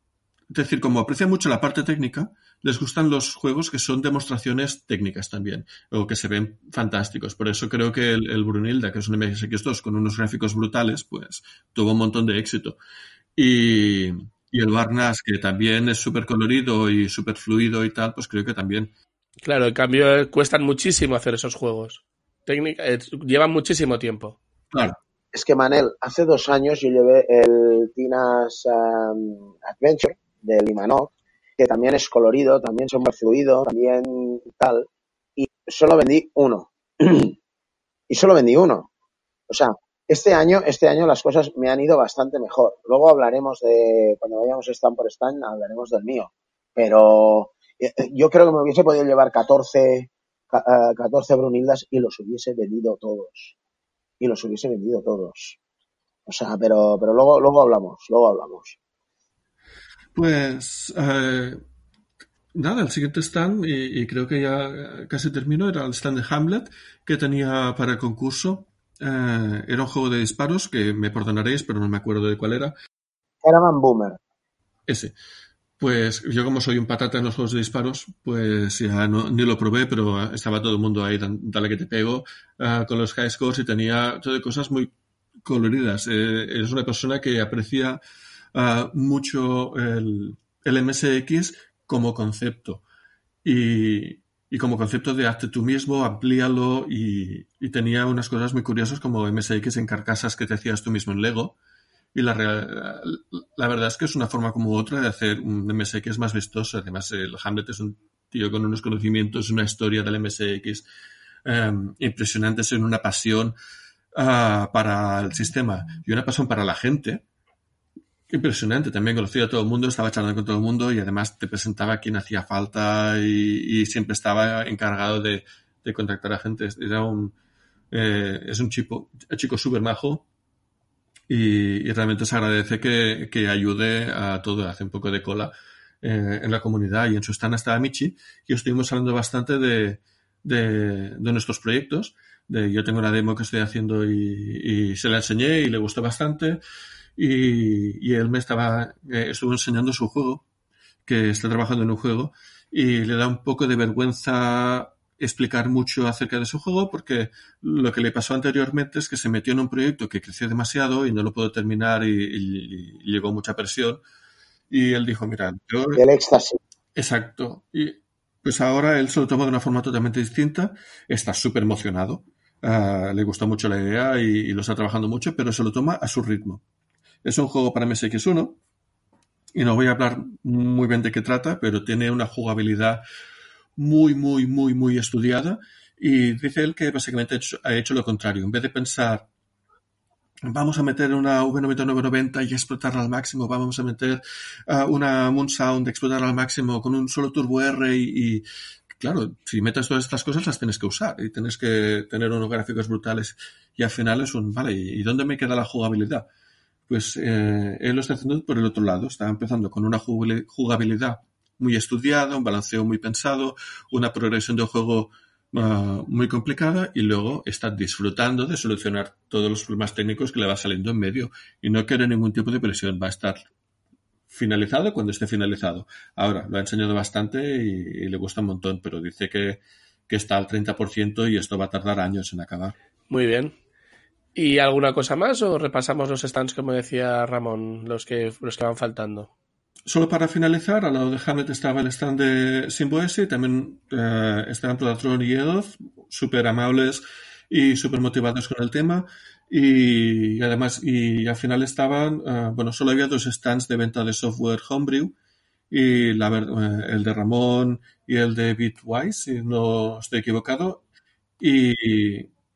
decir, como aprecia mucho la parte técnica, les gustan los juegos que son demostraciones técnicas también, o que se ven fantásticos. Por eso creo que el, el Brunilda, que es un MSX2 con unos gráficos brutales, pues tuvo un montón de éxito. Y, y el Barnas, que también es súper colorido y súper fluido y tal, pues creo que también. Claro, en cambio cuestan muchísimo hacer esos juegos. Técnica, eh, llevan muchísimo tiempo. Claro. Es que Manel, hace dos años yo llevé el Tina's um, Adventure de Limanok, que también es colorido, también es muy fluido, también tal, y solo vendí uno. *clears throat* y solo vendí uno. O sea, este año, este año las cosas me han ido bastante mejor. Luego hablaremos de, cuando vayamos stand por stand, hablaremos del mío. Pero yo creo que me hubiese podido llevar 14, 14 Brunildas y los hubiese vendido todos. Y los hubiese vendido todos. O sea, pero, pero luego, luego hablamos, luego hablamos. Pues eh, nada, el siguiente stand, y, creo que ya casi termino, era el stand de Hamlet que tenía para el concurso. Eh, era un juego de disparos que me perdonaréis, pero no me acuerdo de cuál era. Era Man Boomer. Ese. Pues yo como soy un patata en los juegos de disparos, pues ya no, ni lo probé, pero estaba todo el mundo ahí, dale que te pego, uh, con los high scores y tenía todo de cosas muy coloridas. Eh, eres una persona que aprecia mucho el, MSX como concepto. Y, y, como concepto de hazte tú mismo, amplíalo y, tenía unas cosas muy curiosas como MSX en carcasas que te hacías tú mismo en Lego y la, la verdad es que es una forma como otra de hacer un MSX más vistoso. Además, el Hamlet es un tío con unos conocimientos, una historia del MSX eh, impresionantes, en una pasión uh, para el sistema y una pasión para la gente. Impresionante, también conocía a todo el mundo, estaba charlando con todo el mundo y además te presentaba a quien hacía falta y, siempre estaba encargado de, de, contactar a gente. Era un, eh, es un chico, un chico súper majo y, y, realmente se agradece que, que, ayude a todo, hace un poco de cola eh, en la comunidad y en su stand estaba Michi y estuvimos hablando bastante de, de, de, nuestros proyectos. De, yo tengo una demo que estoy haciendo y, y se la enseñé y le gustó bastante y, y él me estaba, eh, estuvo enseñando su juego, que está trabajando en un juego y le da un poco de vergüenza explicar mucho acerca de su juego porque lo que le pasó anteriormente es que se metió en un proyecto que creció demasiado y no lo pudo terminar y, y, y llegó mucha presión. Y él dijo, mira, yo... El éxtasis. Exacto. Y pues ahora él se lo toma de una forma totalmente distinta, está súper emocionado, uh, le gustó mucho la idea y, lo está trabajando mucho, pero se lo toma a su ritmo. Es un juego para MSX1 y no voy a hablar muy bien de qué trata, pero tiene una jugabilidad muy, muy, muy, muy estudiada y dice él que básicamente ha hecho, lo contrario. En vez de pensar, vamos a meter una V9990 y explotarla al máximo, vamos a meter uh, una Moon Sound, explotarla al máximo con un solo Turbo R y claro, si metes todas estas cosas las tienes que usar y tienes que tener unos gráficos brutales y al final es un, vale, ¿y dónde me queda la jugabilidad? Pues eh, él lo está haciendo por el otro lado, está empezando con una jugabilidad muy estudiada, un balanceo muy pensado, una progresión de juego uh, muy complicada y luego está disfrutando de solucionar todos los problemas técnicos que le va saliendo en medio y no quiere ningún tipo de presión, va a estar finalizado cuando esté finalizado. Ahora, lo ha enseñado bastante y, y le gusta un montón, pero dice que, que está al 30% y esto va a tardar años en acabar. Muy bien. ¿Y alguna cosa más o repasamos los stands, como decía Ramón, los que, los que van faltando? Solo para finalizar, al lado de Hamlet estaba el stand de Simboese, también eh, estaban Platron y Edoth, súper amables y súper motivados con el tema. Y, además, y al final estaban, uh, bueno, solo había dos stands de venta de software Homebrew, y la, uh, el de Ramón y el de Bitwise, si no estoy equivocado. Y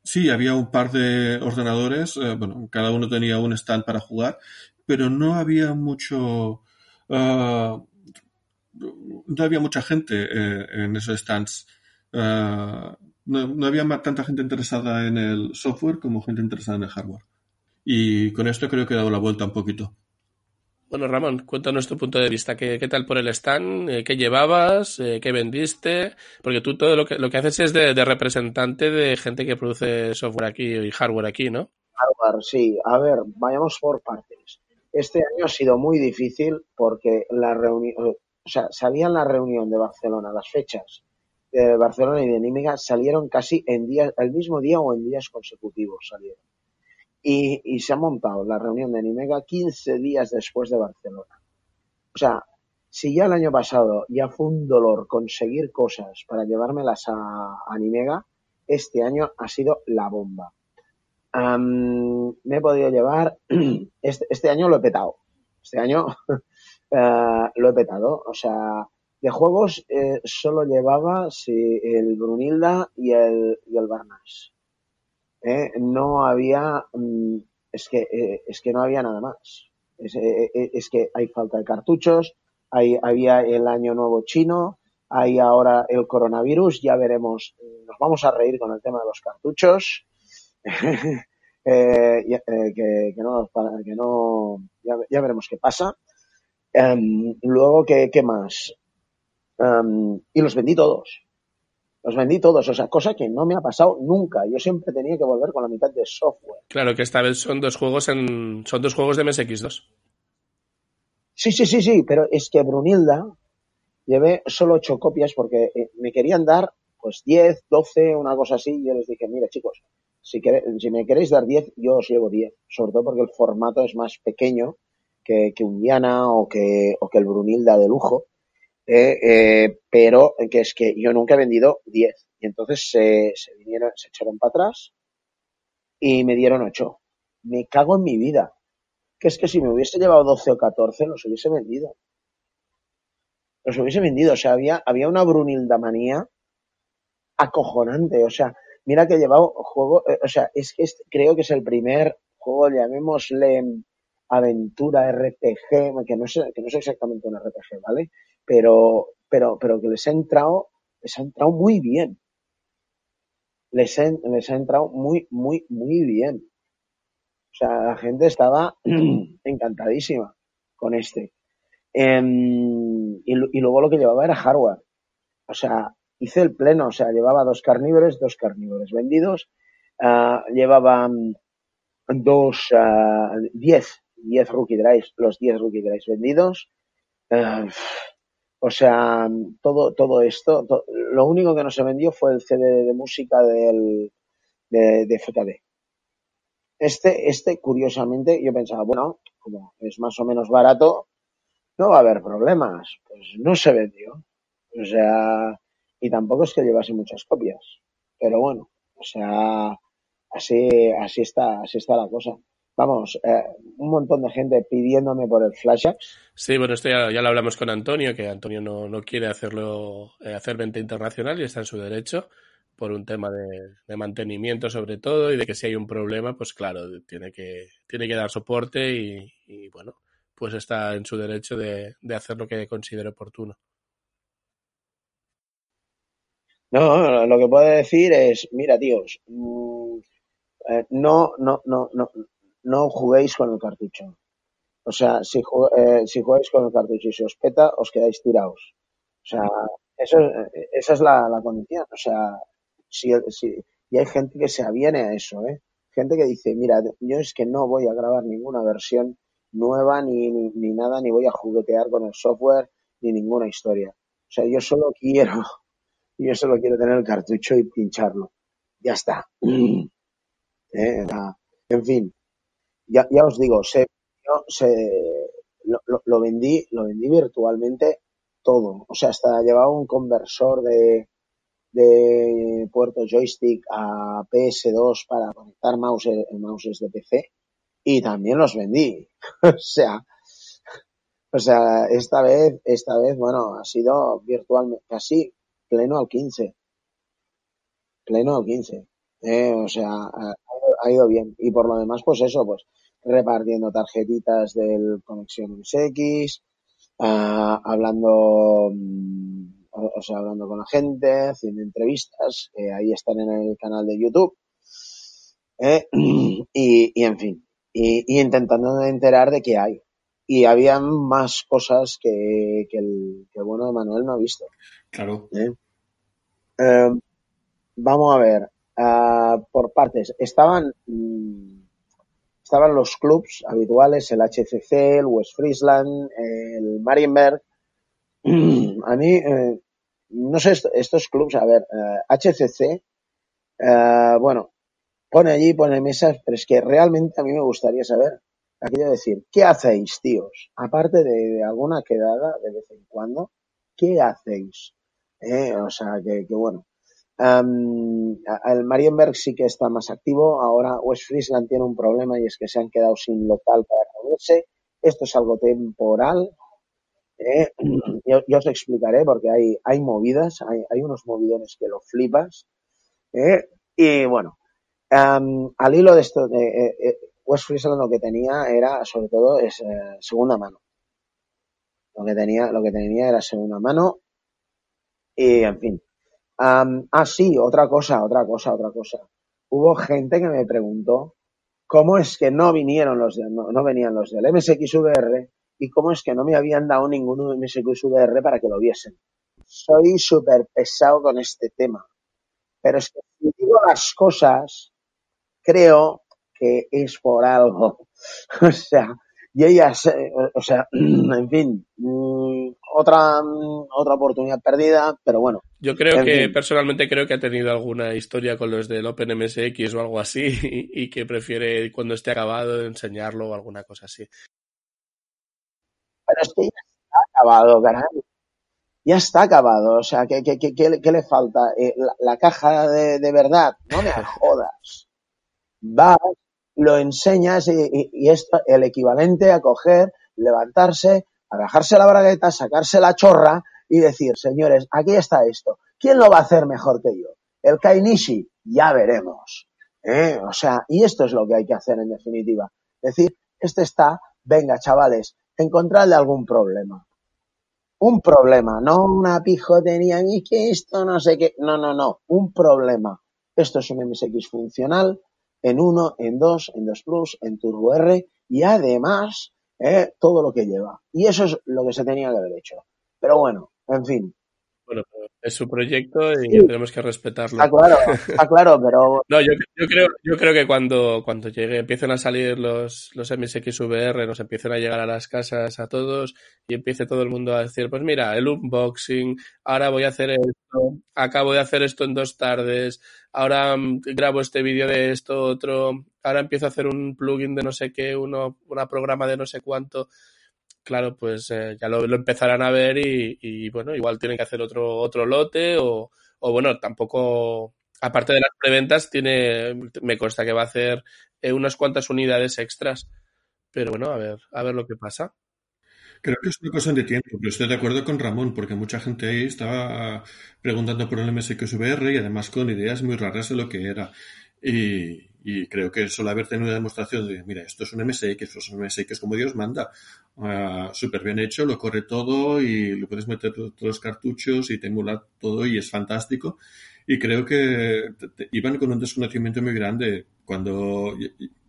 sí, había un par de ordenadores, uh, bueno, cada uno tenía un stand para jugar, pero no había mucho, no había mucha gente eh, en esos stands. No, no, había tanta gente interesada en el software como gente interesada en el hardware. Y con esto creo que he dado la vuelta un poquito. Bueno, Ramón, cuéntanos tu punto de vista. ¿Qué, qué tal por el stand? Eh, ¿Qué llevabas? Eh, ¿Qué vendiste? Porque tú todo lo que, lo que haces es de, de, representante de gente que produce software aquí y hardware aquí, ¿no? Hardware, sí. A ver, vayamos por partes. Este año ha sido muy difícil porque la reunión, o sea, salían la reunión de Barcelona, las fechas de Barcelona y de Nímiga salieron casi en días, el mismo día o en días consecutivos salieron. Y, se ha montado la reunión de Nimega 15 días después de Barcelona. O sea, si ya el año pasado ya fue un dolor conseguir cosas para llevármelas a, a Nimega, este año ha sido la bomba. Me he podido llevar, *clears throat* este, este, año lo he petado, este año uh, *laughs* lo he petado, o sea, de juegos eh, solo llevaba sí, el Brunilda y el, y el Barnas. Eh, no había, um, es que, eh, es que no había nada más. Es, eh, eh, es, que hay falta de cartuchos, hay, había el año nuevo chino, hay ahora el coronavirus, ya veremos, nos vamos a reír con el tema de los cartuchos. *laughs* eh, eh, que, que, no, que no ya, ya veremos qué pasa. Um, luego, ¿qué, qué más? Y los vendí todos. Los vendí todos, o sea, cosa que no me ha pasado nunca. Yo siempre tenía que volver con la mitad de software. Claro que esta vez son dos juegos en son dos juegos de MSX2. Sí, sí, sí, sí, pero es que Brunilda llevé solo ocho copias porque eh, me querían dar pues 10, 12, una cosa así, y yo les dije, mira chicos, si, si me queréis dar 10, yo os llevo 10, sobre todo porque el formato es más pequeño que, que un Diana o que, o que el Brunilda de lujo, eh, eh, pero que es que yo nunca he vendido 10, y entonces se, se vinieron, se echaron para atrás y me dieron 8. Me cago en mi vida. Que es que si me hubiese llevado 12 o 14, los hubiese vendido. Los hubiese vendido. O sea, había, había una Brunilda manía acojonante. O sea, mira que he llevado juego, eh, o sea, es que este, creo que es el primer juego, llamémosle aventura RPG, que no es, que no es exactamente un RPG, ¿vale? Pero, pero, pero que les ha entrado, les ha entrado muy bien. Les, les ha entrado muy, muy, muy bien. O sea, la gente estaba *clears throat* encantadísima con este. Em, y, y, luego lo que llevaba era hardware. O sea, hice el pleno, o sea, llevaba dos carnívoros, dos carnívoros vendidos, uh, llevaba dos, uh, diez, diez rookie drives, los diez rookie drives vendidos. Uh, o sea, todo, todo esto, to, lo único que no se vendió fue el CD de música del, de, de FKD. Este, este, curiosamente, yo pensaba, bueno, como es más o menos barato, no va a haber problemas. Pues no se vendió. O sea, y tampoco es que llevase muchas copias. Pero bueno, o sea, así, así está, así está la cosa. Vamos, eh, un montón de gente pidiéndome por el Flash. Sí, bueno, esto ya, ya, lo hablamos con Antonio, que Antonio no, no quiere hacerlo, eh, hacer venta internacional y está en su derecho por un tema de, de, mantenimiento sobre todo y de que si hay un problema, pues claro, tiene que, tiene que dar soporte y, y bueno, pues está en su derecho de, de hacer lo que considere oportuno. No, lo que puede decir es, mira, tíos, mmm, eh, no, no, no, no, no juguéis con el cartucho. O sea, si, eh, si jugáis con el cartucho y se os peta, os quedáis tirados. O sea, eso, esa es la, la condición. O sea, si, si, y hay gente que se aviene a eso, ¿eh? Gente que dice, mira, yo es que no voy a grabar ninguna versión nueva ni, ni, ni nada, ni voy a juguetear con el software, ni ninguna historia. O sea, yo solo quiero *laughs* yo solo quiero tener el cartucho y pincharlo. Ya está. *clears throat* Eh, en fin, ya, ya os digo, se, yo, se, lo, lo, vendí, lo vendí virtualmente todo. O sea, hasta llevaba un conversor de, de puerto joystick a PS2 para conectar mouse, mouses de PC y también los vendí. *laughs* o sea, o sea, esta vez, esta vez, bueno, ha sido virtualmente, casi pleno al 15. Pleno al 15. Eh, o sea, ha, ido bien. Y por lo demás, pues eso, pues repartiendo tarjetitas del Conexión MSX, uh, hablando, um, o sea, hablando con la gente, haciendo entrevistas, eh, ahí están en el canal de YouTube. Eh, *clears throat* y, y, en fin, y, y, intentando enterar de qué hay. Y había más cosas que, que, el, que el bueno de Manuel no ha visto. Claro. ¿Eh? Eh, vamos a ver, uh, por partes. Estaban, mmm, estaban los clubs habituales, el HCC, el West Friesland, el Marienberg. *clears throat* A mí, eh, no sé, estos clubs, a ver, uh, HCC, uh, bueno, pone allí, pone mesas, pero es que realmente a mí me gustaría saber, aquello de decir, ¿qué hacéis, tíos? Aparte de, de alguna quedada de vez en cuando, ¿qué hacéis? Eh, o sea, que, que bueno. Um, el Marienberg sí que está más activo. Ahora West Friesland tiene un problema y es que se han quedado sin local para reunirse. Esto es algo temporal. Eh, *clears throat* yo, os explicaré porque hay, hay movidas, hay, hay unos movidones que lo flipas. Eh, y bueno, um, al hilo de esto, de, eh, West Friesland lo que tenía era, sobre todo, es eh, segunda mano. Lo que tenía, lo que tenía era segunda mano y, en fin. Um, ah, sí, otra cosa, otra cosa, otra cosa. Hubo gente que me preguntó cómo es que no vinieron los de, no, venían los del MSXVR y cómo es que no me habían dado ningún MSXVR para que lo viesen. soy súper pesado con este tema. Pero es que si digo las cosas, creo que es por algo. *laughs* O sea, y ella, o sea, *clears throat* en fin, mm, otra, mm, otra oportunidad perdida, pero bueno. Yo creo que, personalmente creo que ha tenido alguna historia con los del OpenMSX o algo así *laughs* y, que prefiere cuando esté acabado enseñarlo o alguna cosa así. Pero es que ya está acabado, caray. Ya está acabado, o sea, ¿qué, qué, qué, qué le falta? Eh, la, caja de, de verdad, no me *laughs* jodas. Vas, lo enseñas y, y, esto, el equivalente a coger, levantarse, a bajarse la bragueta, sacarse la chorra y decir, señores, aquí está esto. ¿Quién lo va a hacer mejor que yo? El Kainishi, ya veremos. ¿Eh? O sea, y esto es lo que hay que hacer en definitiva. Decir, este está, venga chavales, encontradle algún problema. Un problema, no una pijotería, ni que esto no sé qué. No, no, no, un problema. Esto es un MSX funcional, en 1, en 2, en 2 Plus, en Turbo R y además eh, todo lo que lleva. Y eso es lo que se tenía que haber hecho. Pero bueno, en fin, bueno, es su proyecto y tenemos que respetarlo. Está claro, está claro, pero... *laughs* no, yo, yo, creo, yo creo que cuando, cuando llegue, empiecen a salir los, los MSXVR, nos empiecen a llegar a las casas a todos y empiece todo el mundo a decir, pues mira, el unboxing, ahora voy a hacer esto, acabo de hacer esto en dos tardes, ahora mm, grabo este vídeo de esto, otro, ahora empiezo a hacer un plugin de no sé qué, uno, una programa de no sé cuánto claro, pues eh, ya lo, empezarán a ver y, bueno, igual tienen que hacer otro, otro lote o, o bueno, tampoco, aparte de las preventas, tiene, me consta que va a hacer eh, unas cuantas unidades extras. Pero bueno, a ver, a ver lo que pasa. Creo que es una cosa de tiempo, pero estoy de acuerdo con Ramón, porque mucha gente ahí estaba preguntando por el MSXVR y además con ideas muy raras de lo que era. Y, y creo que solo haber tenido una demostración de, mira, esto es un MSX, esto es un MSX como Dios manda, uh, súper bien hecho, lo corre todo y lo puedes meter todos los cartuchos y te emula todo y es fantástico. Y creo que iban con un desconocimiento muy grande cuando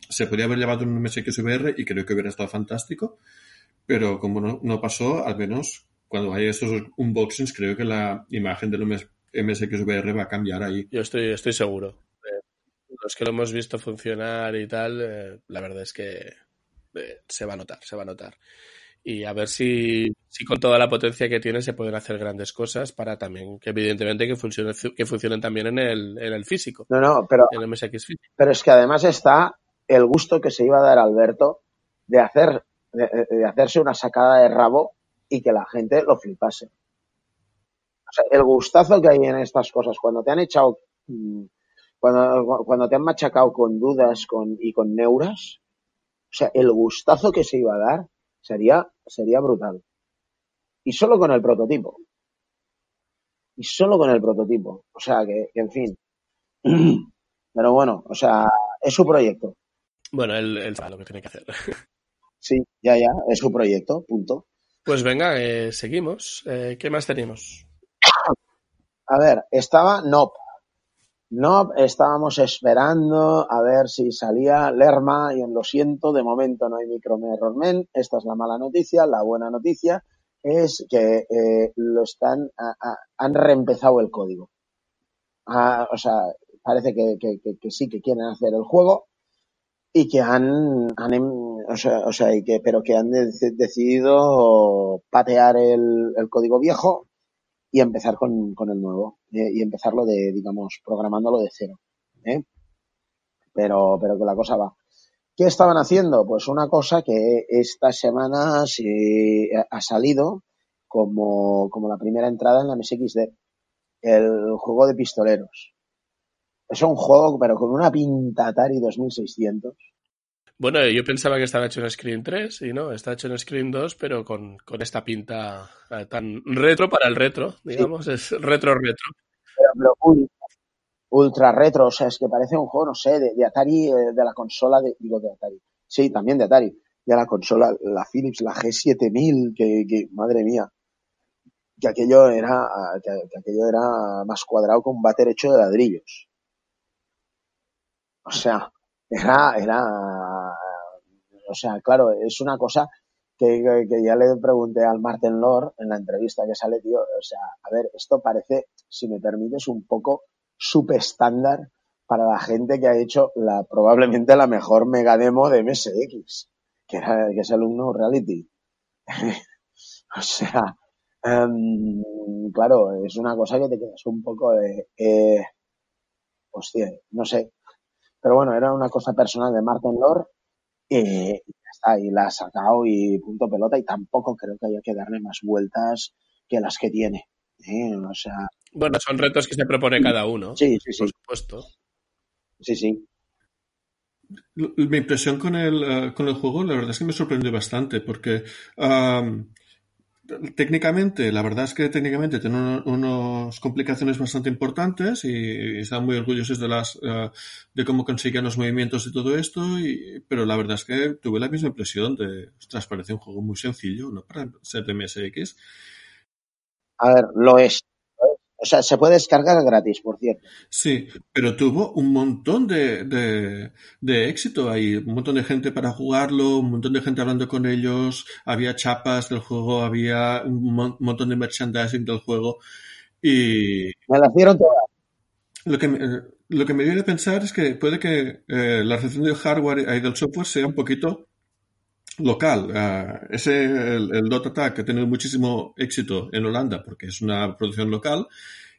se podía haber llevado un MSX VR y creo que hubiera estado fantástico, pero como no, no pasó, al menos cuando hay esos unboxings, creo que la imagen del MSX VR va a cambiar ahí. Yo estoy, estoy seguro los que lo hemos visto funcionar y tal, eh, la verdad es que eh, se va a notar, se va a notar. Y a ver si, si con toda la potencia que tiene se pueden hacer grandes cosas para también, que evidentemente que, funcione, que funcionen también en el, en el físico. No, no, pero, en el MSX físico. pero es que además está el gusto que se iba a dar Alberto de hacer de, de hacerse una sacada de rabo y que la gente lo flipase. O sea, el gustazo que hay en estas cosas, cuando te han echado mmm, cuando, cuando te han machacado con dudas con, y con neuras, o sea, el gustazo que se iba a dar sería, sería brutal. Y solo con el prototipo. Y solo con el prototipo. O sea, que, que en fin. *clears throat* Pero bueno, o sea, es su proyecto. Bueno, él, él sabe lo que tiene que hacer. *laughs* Sí, ya, ya, es su proyecto, punto. Pues venga, eh, seguimos. Eh, ¿Qué más tenemos? A ver, estaba Nop. No estábamos esperando a ver si salía Lerma y en lo siento, de momento no hay micromerrormen. Esta es la mala noticia. La buena noticia es que eh, lo están han reempezado el código. Ah, o sea, parece que, que, sí que quieren hacer el juego y que han, han o sea, o sea, y que, pero que han de, decidido patear el código viejo y empezar con, con el nuevo eh, y empezarlo de, digamos, programándolo de cero. ¿eh? Pero, pero que la cosa va. ¿Qué estaban haciendo? Pues una cosa que esta semana se ha salido como, como la primera entrada en la MSXD, el juego de pistoleros. Es un juego, pero con una pinta Atari 2600 bueno, yo pensaba que estaba hecho en Screen 3 y no, está hecho en Screen 2, pero con, con esta pinta eh, tan retro para el retro, digamos, sí. es retro retro. Pero, pero ultra, ultra, retro, o sea, es que parece un juego, no sé, de, de Atari, eh, de la consola, de, digo de Atari, sí, también de Atari, de la consola, la Philips, la G7000, que, que madre mía, que aquello era, que, que aquello era más cuadrado con un váter hecho de ladrillos. O sea, era, era, o sea, claro, es una cosa que, ya le pregunté al Martin Lord en la entrevista que sale, tío, o sea, a ver, esto parece, si me permites, un poco estándar para la gente que ha hecho la, probablemente la mejor mega demo de MSX, que, era, que es Reality. *laughs* o sea, um, claro, es una cosa que te quedas un poco de, eh, hostia, no sé. Pero bueno, era una cosa personal de Martin Y ya está, y la ha sacado y punto pelota y tampoco creo que haya que darle más vueltas que las que tiene. ¿eh? O sea... Bueno, son retos que se propone cada uno. Sí, sí, sí. Por supuesto. Sí, sí. Mi impresión con el, uh, con el juego, la verdad es que me sorprendió bastante, porque um, técnicamente, la verdad es que técnicamente tiene unas complicaciones bastante importantes y, están muy orgullosos de las uh, de cómo consiguen los movimientos y todo esto, y, pero la verdad es que tuve la misma impresión de, ostras, parece un juego muy sencillo, ¿no? Para ser de MSX. A ver, lo es. O sea, se puede descargar gratis, por cierto. Sí, pero tuvo un montón de, de, de, éxito ahí, un montón de gente para jugarlo, un montón de gente hablando con ellos, había chapas del juego, había un mon montón de merchandising del juego y... Me las dieron todas. Lo que, me, lo que me dio de pensar es que puede que eh, la recepción del hardware y del software sea un poquito local. Uh, ese, el, el, Dot Attack ha tenido muchísimo éxito en Holanda porque es una producción local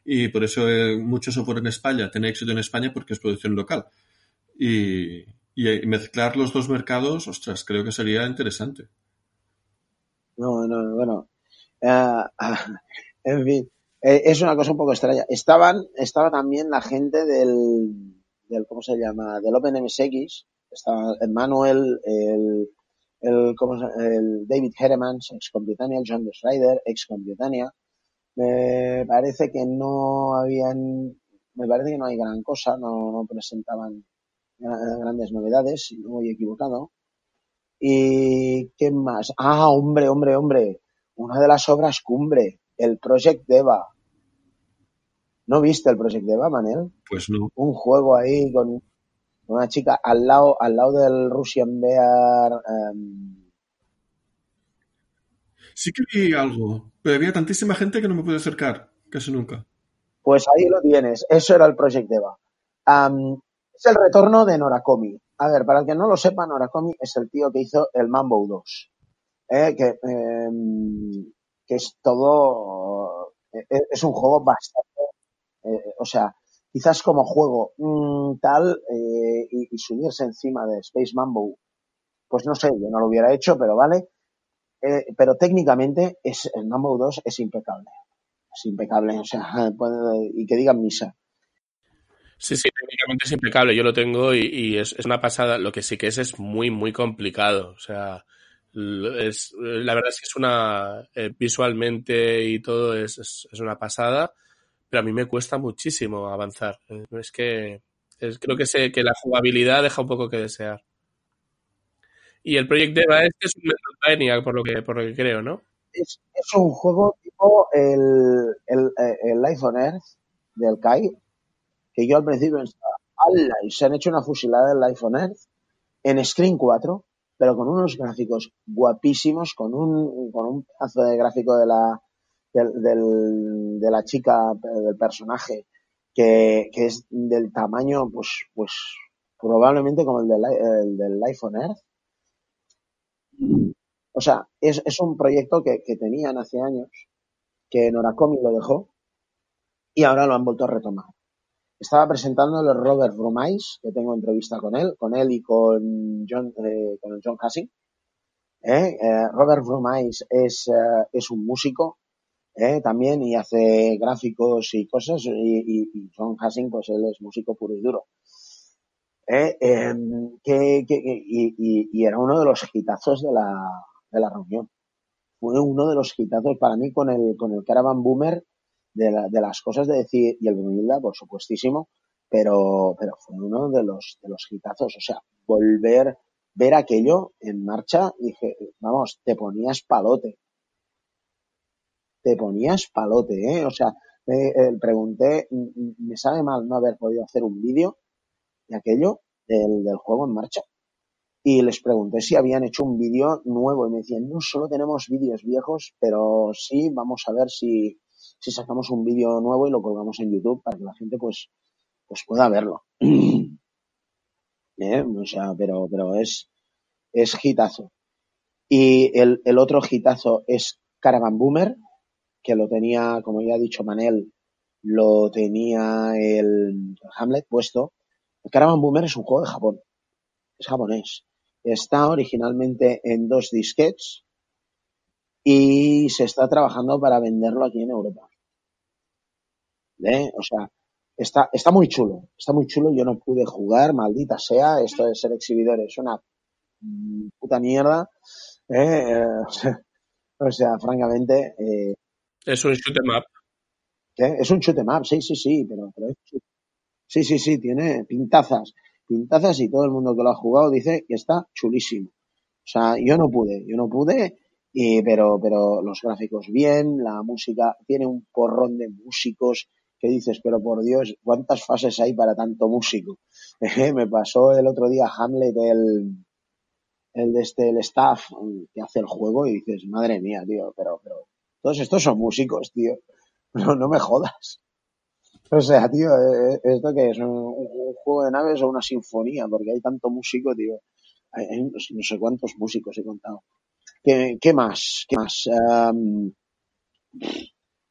y por eso eh, mucho software en España tiene éxito en España porque es producción local. Y, y, mezclar los dos mercados, ostras, creo que sería interesante. No, no, bueno. Uh, *laughs* en fin, eh, es una cosa un poco extraña. Estaban, estaba también la gente del, del ¿cómo se llama? Del OpenMSX. Estaba Manuel, el el, ¿cómo se, el David Heremans, ex Computania, John Schreider, ex Computania. Me parece que no habían, me parece que no hay gran cosa, no, no presentaban grandes novedades, si no voy equivocado. ¿Y qué más? Ah, hombre, hombre, hombre, una de las obras cumbre, el Project Deva. ¿No viste el Project Deva, Manel? Pues no. Un juego ahí con una chica al lado, al lado del Russian Bear. Um... Sí que vi algo, pero había tantísima gente que no me pude acercar, casi nunca. Pues ahí lo tienes, eso era el Project Eva. Um, es el retorno de Norakomi. A ver, para el que no lo sepa, Norakomi es el tío que hizo el Mambo 2. Eh, que, eh, que es todo. Eh, es un juego bastante. Eh, o sea, quizás como juego mmm, tal eh, y, subirse encima de Space Mambo, pues no sé, yo no lo hubiera hecho, pero vale. Eh, pero técnicamente es, el Mambo 2 es impecable. Es impecable, o sea, *laughs* y que digan misa. Sí, sí, técnicamente es impecable. Yo lo tengo y, es, una pasada. Lo que sí que es es muy, muy complicado. O sea, es, la verdad es que es una, eh, visualmente y todo es, es una pasada pero a mí me cuesta muchísimo avanzar. Es que creo que, sé, que la jugabilidad deja un poco que desear. Y el Project Deva este es un Metroidvania, por lo que, por lo que creo, ¿no? Es, es un juego tipo el, el, el Life on Earth del Kai, que yo al principio pensaba, ¡Hala! Y se han hecho una fusilada del Life on Earth en Screen 4, pero con unos gráficos guapísimos, con un, con un pedazo de gráfico de la, del, de la chica, del personaje, que, que, es del tamaño, pues, pues probablemente como el del, el del Life on Earth. O sea, es, es un proyecto que, que, tenían hace años, que Norakomi lo dejó y ahora lo han vuelto a retomar. Estaba presentándolo Robert Bromais, que tengo entrevista con él, con él y con John, eh, con John Cassing. ¿Eh? Eh, Robert Bromais es, eh, es un músico, ¿eh? también y hace gráficos y cosas y, y, John Hassing pues él es músico puro y duro ¿Eh? Eh, que, que, y, y, era uno de los hitazos de la, de la reunión fue uno de los hitazos para mí con el con el Caravan Boomer de, la, de las cosas de decir y el Brunilda por supuestísimo pero pero fue uno de los de los hitazos o sea volver ver aquello en marcha dije vamos te ponías palote te ponías palote, ¿eh? O sea, eh, pregunté, me sabe mal no haber podido hacer un vídeo de aquello, del, del, juego en marcha. y les pregunté si habían hecho un vídeo nuevo y me decían, no solo tenemos vídeos viejos, pero sí, vamos a ver si, si sacamos un vídeo nuevo y lo colgamos en YouTube para que la gente pues, pues pueda verlo. *clears throat* ¿Eh? O sea, pero, pero es, es hitazo. Y el, el otro hitazo es Caravan Boomer, que lo tenía, como ya ha dicho Manel, lo tenía el Hamlet puesto. El Caravan Boomer es un juego de Japón. Es japonés. Está originalmente en dos disquets y se está trabajando para venderlo aquí en Europa. ¿Eh? O sea, está, está muy chulo, está muy chulo. Yo no pude jugar, maldita sea. Esto de ser exhibidor es una puta mierda. ¿eh? *laughs* o, sea, francamente. Eh, es un shoot em up. Es un shoot em up, sí, sí, sí, pero, pero es, sí, sí, sí, tiene pintazas pintazas y todo el mundo que lo ha jugado dice que está chulísimo. O sea, yo no pude, yo no pude, y, pero, pero los gráficos bien, la música, tiene un porrón de músicos que dices, pero por Dios, ¿cuántas fases hay para tanto músico? *laughs* Me pasó el otro día Hamlet, el, el de este, el staff que hace el juego y dices, madre mía, tío, pero, pero, todos estos son músicos, tío. No, no me jodas. O sea, tío, eh, eh, ¿esto qué es? ¿Un, juego de naves o una sinfonía? Porque hay tanto músico, tío. Hay, no sé cuántos músicos he contado. ¿Qué, más? ¿Qué más?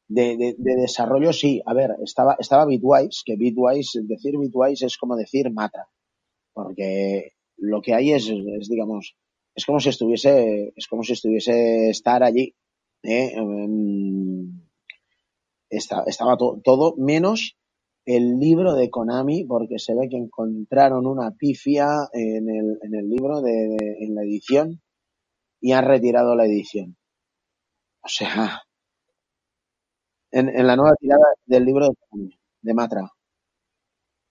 de, de, de, desarrollo, sí. A ver, estaba, estaba Bitwise, que Bitwise, decir Bitwise es como decir mata. Porque lo que hay es digamos, es como si estuviese, es como si estuviese estar allí. ¿Eh? estaba to todo menos el libro de Konami, porque se ve que encontraron una pifia en el, en el libro, de, de, en la edición, y han retirado la edición. O sea, en, en la nueva tirada del libro de Konami, de Matra.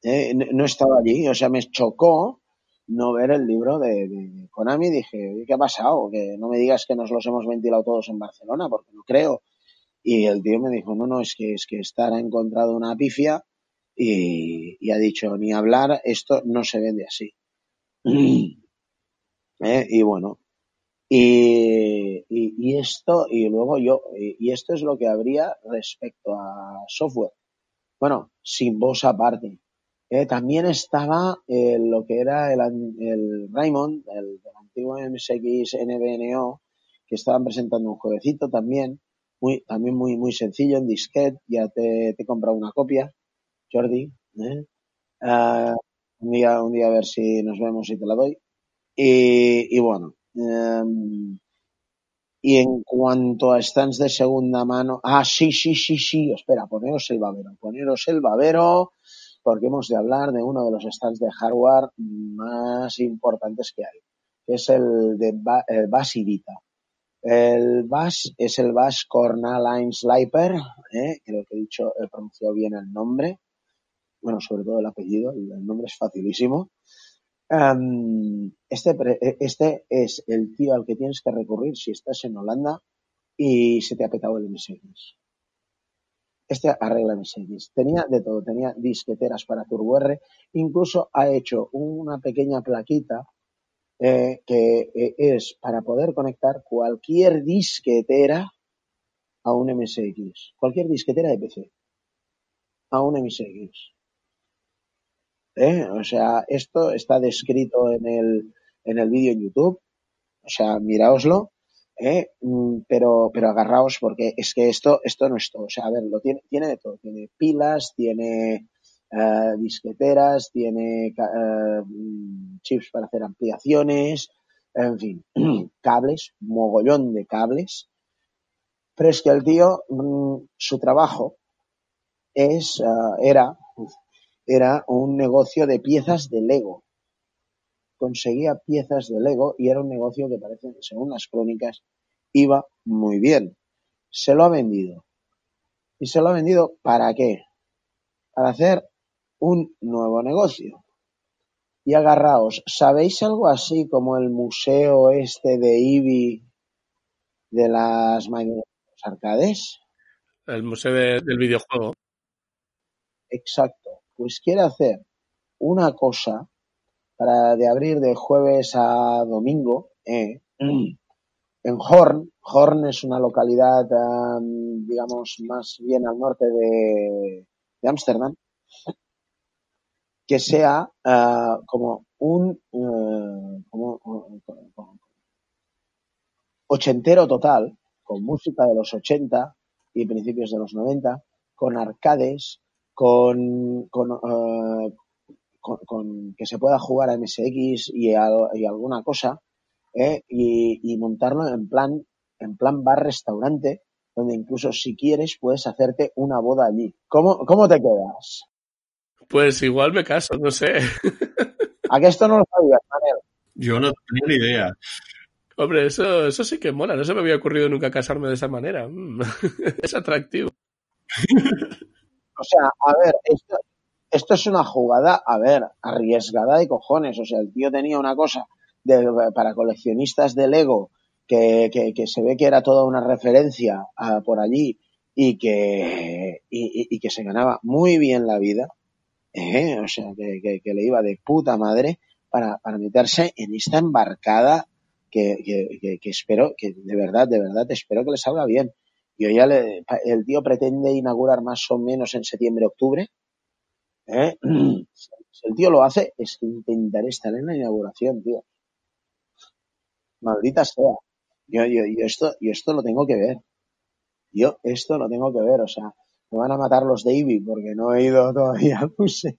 Eh, no, no, estaba allí, o sea, me chocó no ver el libro de, de Konami. Dije, ¿qué ha pasado? Que no me digas que nos los hemos ventilado todos en Barcelona, porque no creo. Y el tío me dijo, no, no, es que, es que Star ha encontrado una pifia y, ha dicho, ni hablar, esto no se vende así. *clears throat* ¿Eh? Y bueno, y, y, y, esto, y luego yo, y, esto es lo que habría respecto a software. Bueno, sin voz aparte. Eh, también estaba eh, lo que era el, el Raymond, el, el antiguo MSX NBNO, que estaban presentando un jueguecito también, muy, también muy, muy sencillo en disquete, ya te, te he comprado una copia, Jordi, ¿eh? Uh, un día, un día a ver si nos vemos y te la doy. Y, y bueno, um, y en cuanto a stands de segunda mano, ah, sí, sí, sí, sí, espera, poneros el babero, poneros el babero, porque hemos de hablar de uno de los stands de hardware más importantes que hay, que es el de ba el Basidita. El Bass es el Bass Cornaline Sliper, ¿eh? creo que he dicho, he pronunciado bien el nombre, bueno, sobre todo el apellido, el nombre es facilísimo. Um, este, este es el tío al que tienes que recurrir si estás en Holanda y se te ha petado el MSX. Este arregla MSX. Tenía de todo, tenía disqueteras para Turbo R, incluso ha hecho una pequeña plaquita eh, que eh, es para poder conectar cualquier disquetera a un MSX, cualquier disquetera de PC a un MSX. ¿Eh? O sea, esto está descrito en el, en el vídeo en YouTube, o sea, miraoslo, ¿eh? Mm, pero, pero agarraos porque es que esto, esto no es todo, o sea, a ver, lo tiene, tiene de todo, tiene pilas, tiene uh, disqueteras, tiene uh, chips para hacer ampliaciones, en fin, *clears throat* cables, mogollón de cables. Pero es que el tío, mmm, su trabajo es, uh, era, era un negocio de piezas de Lego. Conseguía piezas de Lego y era un negocio que parece, según las crónicas, iba muy bien. Se lo ha vendido. ¿Y se lo ha vendido para qué? Para hacer un nuevo negocio. Y agarraos, ¿sabéis algo así como el museo este de Ibi de las arcades? El museo de, del videojuego. Exacto. Pues quiere hacer una cosa para de abrir de jueves a domingo eh, en Horn. Horn es una localidad, um, digamos, más bien al norte de Ámsterdam, que sea uh, como un uh, como, como, ochentero total, con música de los 80 y principios de los 90, con arcades, con, con, uh, con, con que se pueda jugar a MSX y, a, y alguna cosa, ¿eh? y, y, montarlo en plan, en plan bar restaurante, donde incluso si quieres puedes hacerte una boda allí. ¿Cómo, cómo te quedas? Pues igual me caso, no sé. *laughs* ¿A que esto no lo sabías, Manel? Yo no tenía ni idea. Hombre, eso, eso sí que mola. No se me había ocurrido nunca casarme de esa manera. Mm. *laughs* es atractivo. *laughs* o sea, a ver, esto, esto es una jugada, a ver, arriesgada de cojones. O sea, el tío tenía una cosa de, para coleccionistas de Lego que, que, que, se ve que era toda una referencia uh, por allí y que, y, y, que se ganaba muy bien la vida. Eh, o sea, que, que, le iba de puta madre para, para meterse en esta embarcada que, que, que, espero, que de verdad, de verdad, espero que le salga bien. Yo ya le, el tío pretende inaugurar más o menos en septiembre, octubre. ¿Eh? Si *clears throat* el tío lo hace, es que intentaré estar en la inauguración, tío. Maldita sea. Yo, yo, yo esto, yo esto lo tengo que ver. Yo esto lo tengo que ver, o sea, me van a matar los David porque no he ido todavía al museo,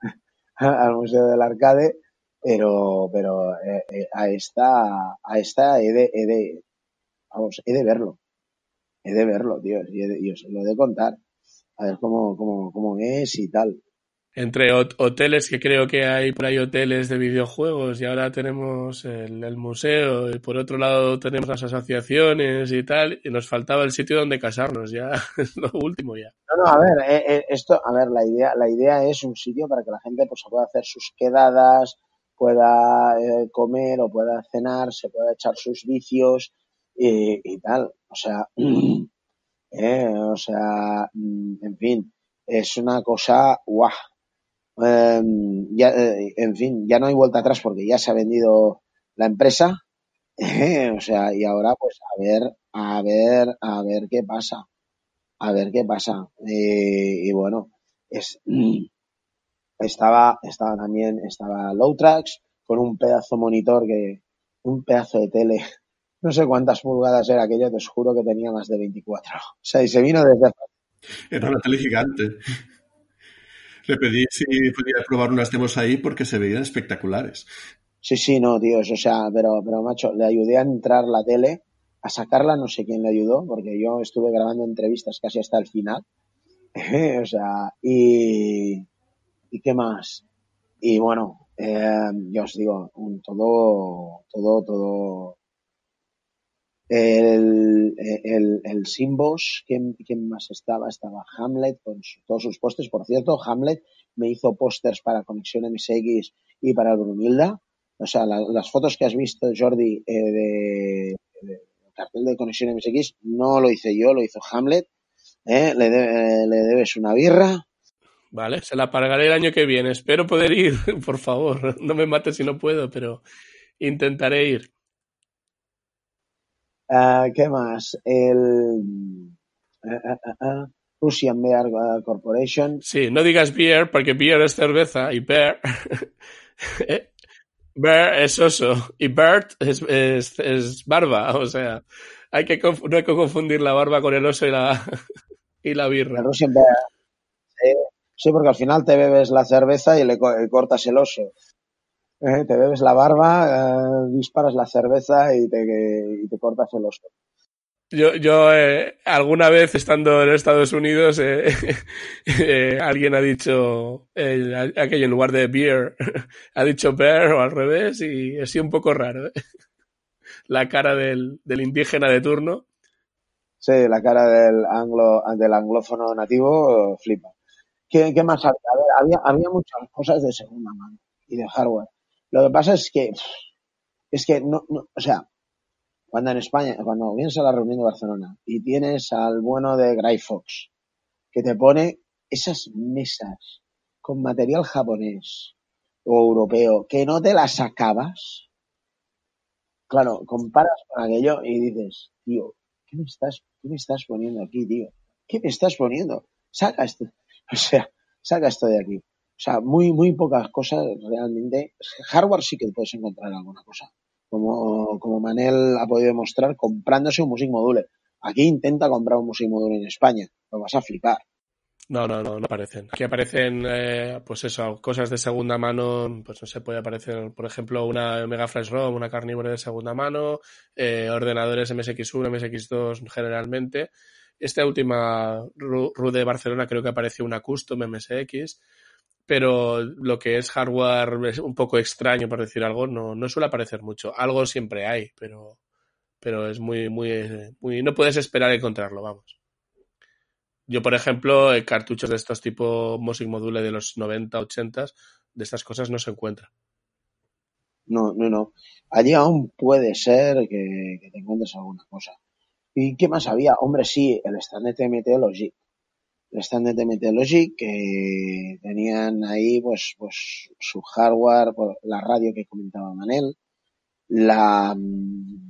*laughs* al museo del arcade, pero, pero eh, eh, a esta, a esta he de, he de, vamos, he de verlo, he de verlo, tío, y, he de, y os lo he de contar, a ver cómo, cómo, cómo es y tal. Entre hoteles, que creo que hay por ahí hoteles de videojuegos y ahora tenemos el, el, museo y por otro lado tenemos las asociaciones y tal, y nos faltaba el sitio donde casarnos, ya *laughs* es lo último ya. No, no, a ver, eh, eh, esto, a ver, la idea, la idea es un sitio para que la gente pues pueda hacer sus quedadas, pueda eh, comer o pueda cenar, se pueda echar sus vicios y, y tal, o sea, *clears throat* eh, o sea, en fin, es una cosa guau eh, ya, eh, en fin, ya no hay vuelta atrás porque ya se ha vendido la empresa. *laughs* Eh, o sea, y ahora pues a ver, a ver, a ver qué pasa. A ver qué pasa. Y bueno, es, *clears throat* estaba, estaba también, estaba Low Tracks con un pedazo monitor que, un pedazo de tele. No sé cuántas pulgadas era aquello, te os juro que tenía más de 24. O sea, y se vino desde... Era una tele gigante. Le pedí si podía probar unas demos ahí porque se veían espectaculares. Sí, sí, no, tíos, o sea, pero, pero macho, le ayudé a entrar la tele, a sacarla, no sé quién le ayudó, porque yo estuve grabando entrevistas casi hasta el final. *laughs* o sea, y, y qué más. Y bueno, eh, yo os digo, un, todo, todo, todo, el, el, el Simbos, ¿quién, ¿quién, más estaba? Estaba Hamlet con todos sus pósters. Por cierto, Hamlet me hizo pósters para Conexión MSX y para Brunilda. O sea, la, las fotos que has visto, Jordi, eh, de, cartel de Conexión MSX, no lo hice yo, lo hizo Hamlet. ¿eh? Le, le debes una birra. Vale, se la pagaré el año que viene. Espero poder ir, *laughs* por favor. No me mates si no puedo, pero intentaré ir. Uh, ¿Qué más? El uh, uh, Russian Beer Corporation. Sí, no digas beer porque beer es cerveza y bear, *laughs* bear es oso y Bert es, es, es, barba. O sea, hay que no hay que confundir la barba con el oso y la, *laughs* y la birra. El Russian Beer. Sí, sí, porque al final te bebes la cerveza y le cortas el oso. Eh, te bebes la barba, eh, disparas la cerveza y te, y te cortas el oso. Yo, yo eh, alguna vez estando en Estados Unidos, eh, *laughs* alguien ha dicho aquello en lugar de beer, *laughs* ha dicho bear o al revés y ha sido un poco raro. *laughs* La cara del, del indígena de turno. Sí, la cara del anglo, del anglófono nativo flipa. ¿Qué, qué más había? había? Había muchas cosas de segunda mano y de hardware. Lo que pasa es que, es que no, no, o sea, cuando en España, cuando vienes a la reunión de Barcelona y tienes al bueno de Gray Fox, que te pone esas mesas con material japonés, o europeo que no te la sacabas, claro, comparas con aquello y dices, tío, ¿qué me estás, qué me estás poniendo aquí, tío? ¿Qué me estás poniendo? Saca esto, *laughs* o sea, saca esto de aquí. O sea, muy, muy pocas cosas realmente. Hardware sí que puedes encontrar alguna cosa. Como, como Manel ha podido demostrar comprándose un Music Module. Aquí intenta comprar un Music Module en España. Lo vas a flipar. No, no, no, no aparecen. Aquí aparecen, eh, pues eso, cosas de segunda mano, pues no se puede aparecer, por ejemplo, una Mega Flash ROM, una Carnivore de segunda mano, eh, ordenadores MSX1, MSX2 generalmente. Esta última RU de Barcelona creo que apareció una Custom MSX, pero lo que es hardware es un poco extraño, por decir algo, no, no suele aparecer mucho. Algo siempre hay, pero, pero es muy, muy, muy, no puedes esperar encontrarlo, vamos. Yo, por ejemplo, cartuchos de estos tipo Music Module de los 90, 80, de estas cosas no se encuentra. No, no, no. Allí aún puede ser que, que te encuentres alguna cosa. ¿Y qué más había? Hombre, sí, el stand de TMT Logic el stand de Methodology que tenían ahí pues, pues su hardware, pues, la radio que comentaba Manel, la,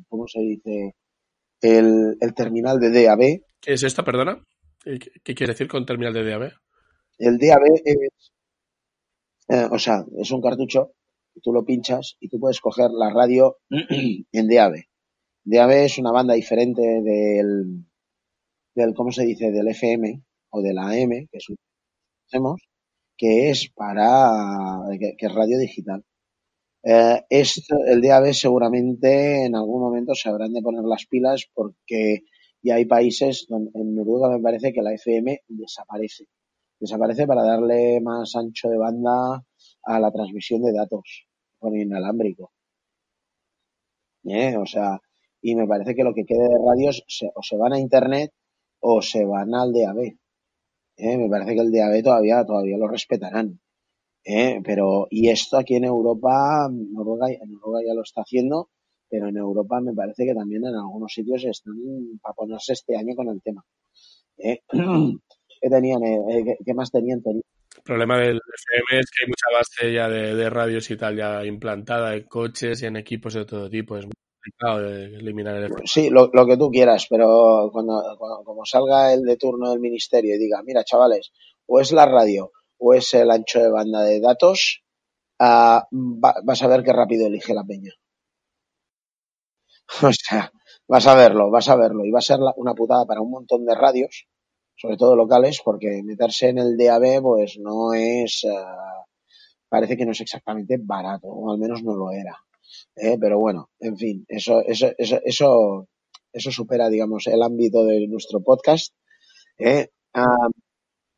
¿cómo se dice? El, el terminal de DAB. ¿Qué es esto, perdona? ¿Qué quiere decir con terminal de DAB? El DAB es, eh, o sea, es un cartucho, tú lo pinchas y tú puedes coger la radio *clears throat* en DAB. DAB es una banda diferente del, del, ¿cómo se dice? Del FM, o de la AM, que un que es para que, es radio digital. Eh, el DAB seguramente en algún momento se habrán de poner las pilas porque ya hay países donde en Noruega me parece que la FM desaparece. Desaparece para darle más ancho de banda a la transmisión de datos con inalámbrico. ¿Eh? O sea, y me parece que lo que quede de radios o se van a internet o se van al DAB. ¿Eh? me parece que el DAB todavía, todavía lo respetarán. ¿eh? Pero, y esto aquí en Europa, Noruega, Noruega ya lo está haciendo, pero en Europa me parece que también en algunos sitios están para ponerse este año con el tema. ¿eh? *clears throat* ¿Qué tenían? ¿Qué, más tenían? El problema del FM es que hay mucha base ya de, radios y tal ya implantada en coches y en equipos de todo tipo. Sí, lo, lo, que tú quieras, pero cuando, como salga el de turno del ministerio y diga, mira, chavales, o es la radio o es el ancho de banda de datos, uh, vas a ver qué rápido elige la peña. *laughs* O sea, vas a verlo, vas a verlo. Y va a ser una putada para un montón de radios, sobre todo locales, porque meterse en el DAB, pues no es, uh, parece que no es exactamente barato, o al menos no lo era. ¿Eh? pero bueno, en fin, eso, eso, eso, eso, eso supera, digamos, el ámbito de nuestro podcast. ¿eh?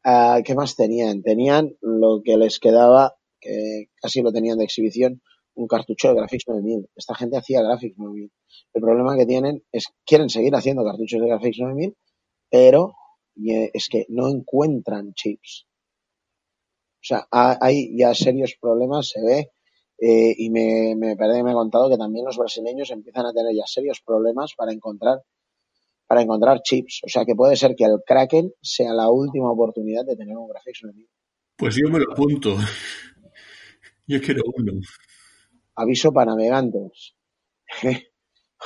Ah, ¿Qué más tenían? Tenían lo que les quedaba, que casi lo tenían de exhibición, un cartucho de Graphics 9000. Esta gente hacía Graphics 9000. El problema que tienen es quieren seguir haciendo cartuchos de Graphics 9000, pero es que no encuentran chips. O sea, hay ya serios problemas, se ve eh, y me, me parece que me ha contado que también los brasileños empiezan a tener ya serios problemas para encontrar para encontrar chips. O sea que puede ser que el Kraken sea la última oportunidad de tener un Graphics enemigo. Pues yo me lo apunto. Yo quiero uno. Aviso para navegantes. *laughs*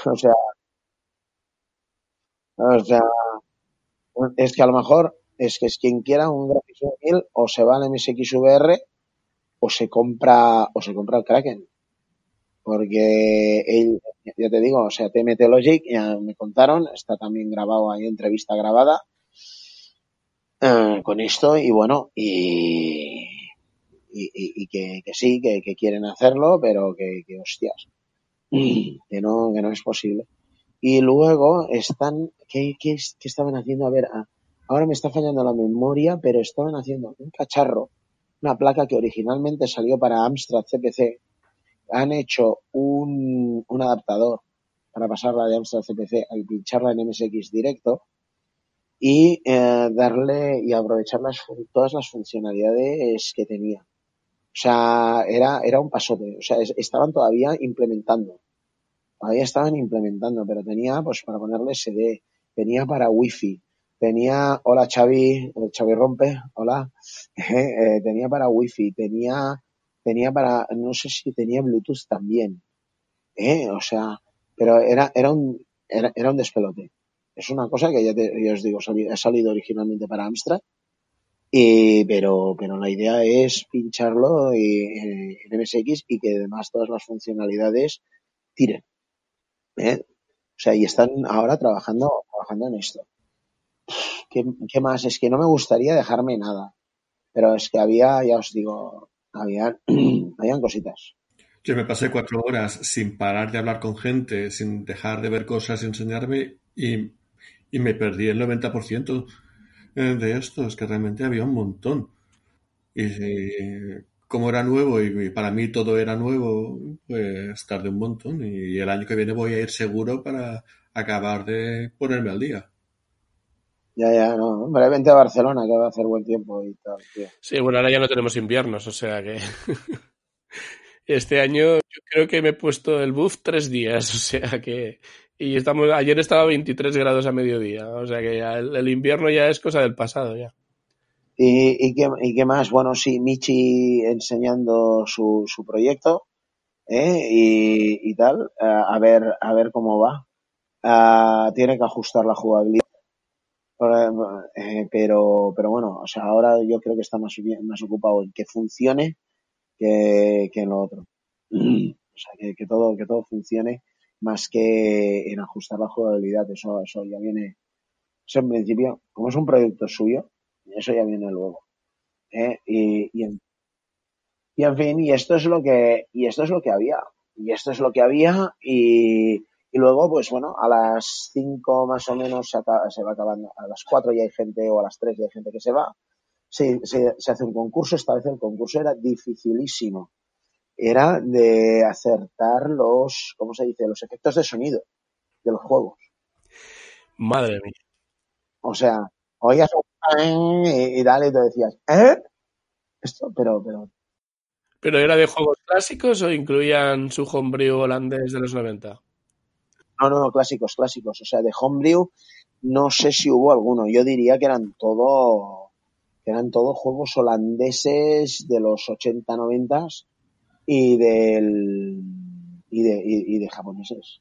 o sea, o sea, es que a lo mejor es que es quien quiera un Graphics 9000 o se va al MSXVR o se compra o se compra el Kraken. Porque él, ya te digo, o sea, TMT Logic, ya me contaron, está también grabado, hay entrevista grabada eh, con esto y bueno, y, y, y que, que, sí, que, que, quieren hacerlo, pero que, que hostias, que no, que no es posible. Y luego están, ¿qué, qué, qué estaban haciendo? A ver, ah, ahora me está fallando la memoria, pero estaban haciendo un cacharro una placa que originalmente salió para Amstrad CPC. Han hecho un, un adaptador para pasarla de Amstrad CPC y pincharla en MSX directo y eh, darle y aprovechar las, todas las funcionalidades que tenía. O sea, era, era un pasote. O sea, estaban todavía implementando. Todavía estaban implementando, pero tenía pues para ponerle SD, tenía para Wi-Fi, tenía, hola Xavi, Xavi Rompe, hola, *laughs* eh, tenía para wifi, tenía, tenía para, no sé si tenía Bluetooth también, ¿eh? O sea, pero era, era un, era, era un despelote. Es una cosa que ya, te, ya os digo, ha salido originalmente para Amstrad, y, pero, pero la idea es pincharlo en MSX y que además todas las funcionalidades tiren. ¿eh? O sea, y están ahora trabajando, trabajando en esto. ¿Qué, ¿Qué, más? Es que no me gustaría dejarme nada. Pero es que había, ya os digo, había, *clears throat* habían cositas. Yo me pasé cuatro horas sin parar de hablar con gente, sin dejar de ver cosas y enseñarme y, y me perdí el 90% de esto. Es que realmente había un montón. Y, como era nuevo y para mí todo era nuevo, pues tardé un montón y el año que viene voy a ir seguro para acabar de ponerme al día. Ya, ya, no. Brevemente a Barcelona, que va a hacer buen tiempo y tal. Tío. Sí, bueno, ahora ya no tenemos inviernos, o sea que. *laughs* este año yo creo que me he puesto el buff tres días, *laughs* o sea que. Y estamos, ayer estaba a 23 grados a mediodía, o sea que el, el invierno ya es cosa del pasado ya. ¿Y, y, qué, ¿Y, qué, más? Bueno, sí, Michi enseñando su, su proyecto ¿eh? y, y, tal, a, ver, a ver cómo va. Uh, tiene que ajustar la jugabilidad. Eh, pero, pero bueno, o sea, ahora yo creo que está más, más ocupado en que funcione que, que en lo otro. *clears throat* O sea, que, que, todo, que todo funcione más que en ajustar la jugabilidad. Eso, eso ya viene, eso en principio, como es un proyecto suyo, eso ya viene luego. ¿eh? Y, y, en, y en fin, y esto es lo que, y esto es lo que había. Y esto es lo que había y, y luego, pues bueno, a las 5 más o menos se, acaba, se, va acabando, a las 4 ya hay gente o a las 3 ya hay gente que se va. Se, se, se, hace un concurso, esta vez el concurso era dificilísimo. Era de acertar los, ¿cómo se dice? Los efectos de sonido de los juegos. Madre mía. O sea, oías un y, y dale y te decías, ¿eh? Esto, pero, pero. ¿Pero era de juegos clásicos o incluían su homebrew holandés de los 90? No, no, no, clásicos, clásicos. O sea, de homebrew no sé si hubo alguno. Yo diría que eran todo, que eran todos juegos holandeses de los 80, 90 y del, y de, y, y de japoneses.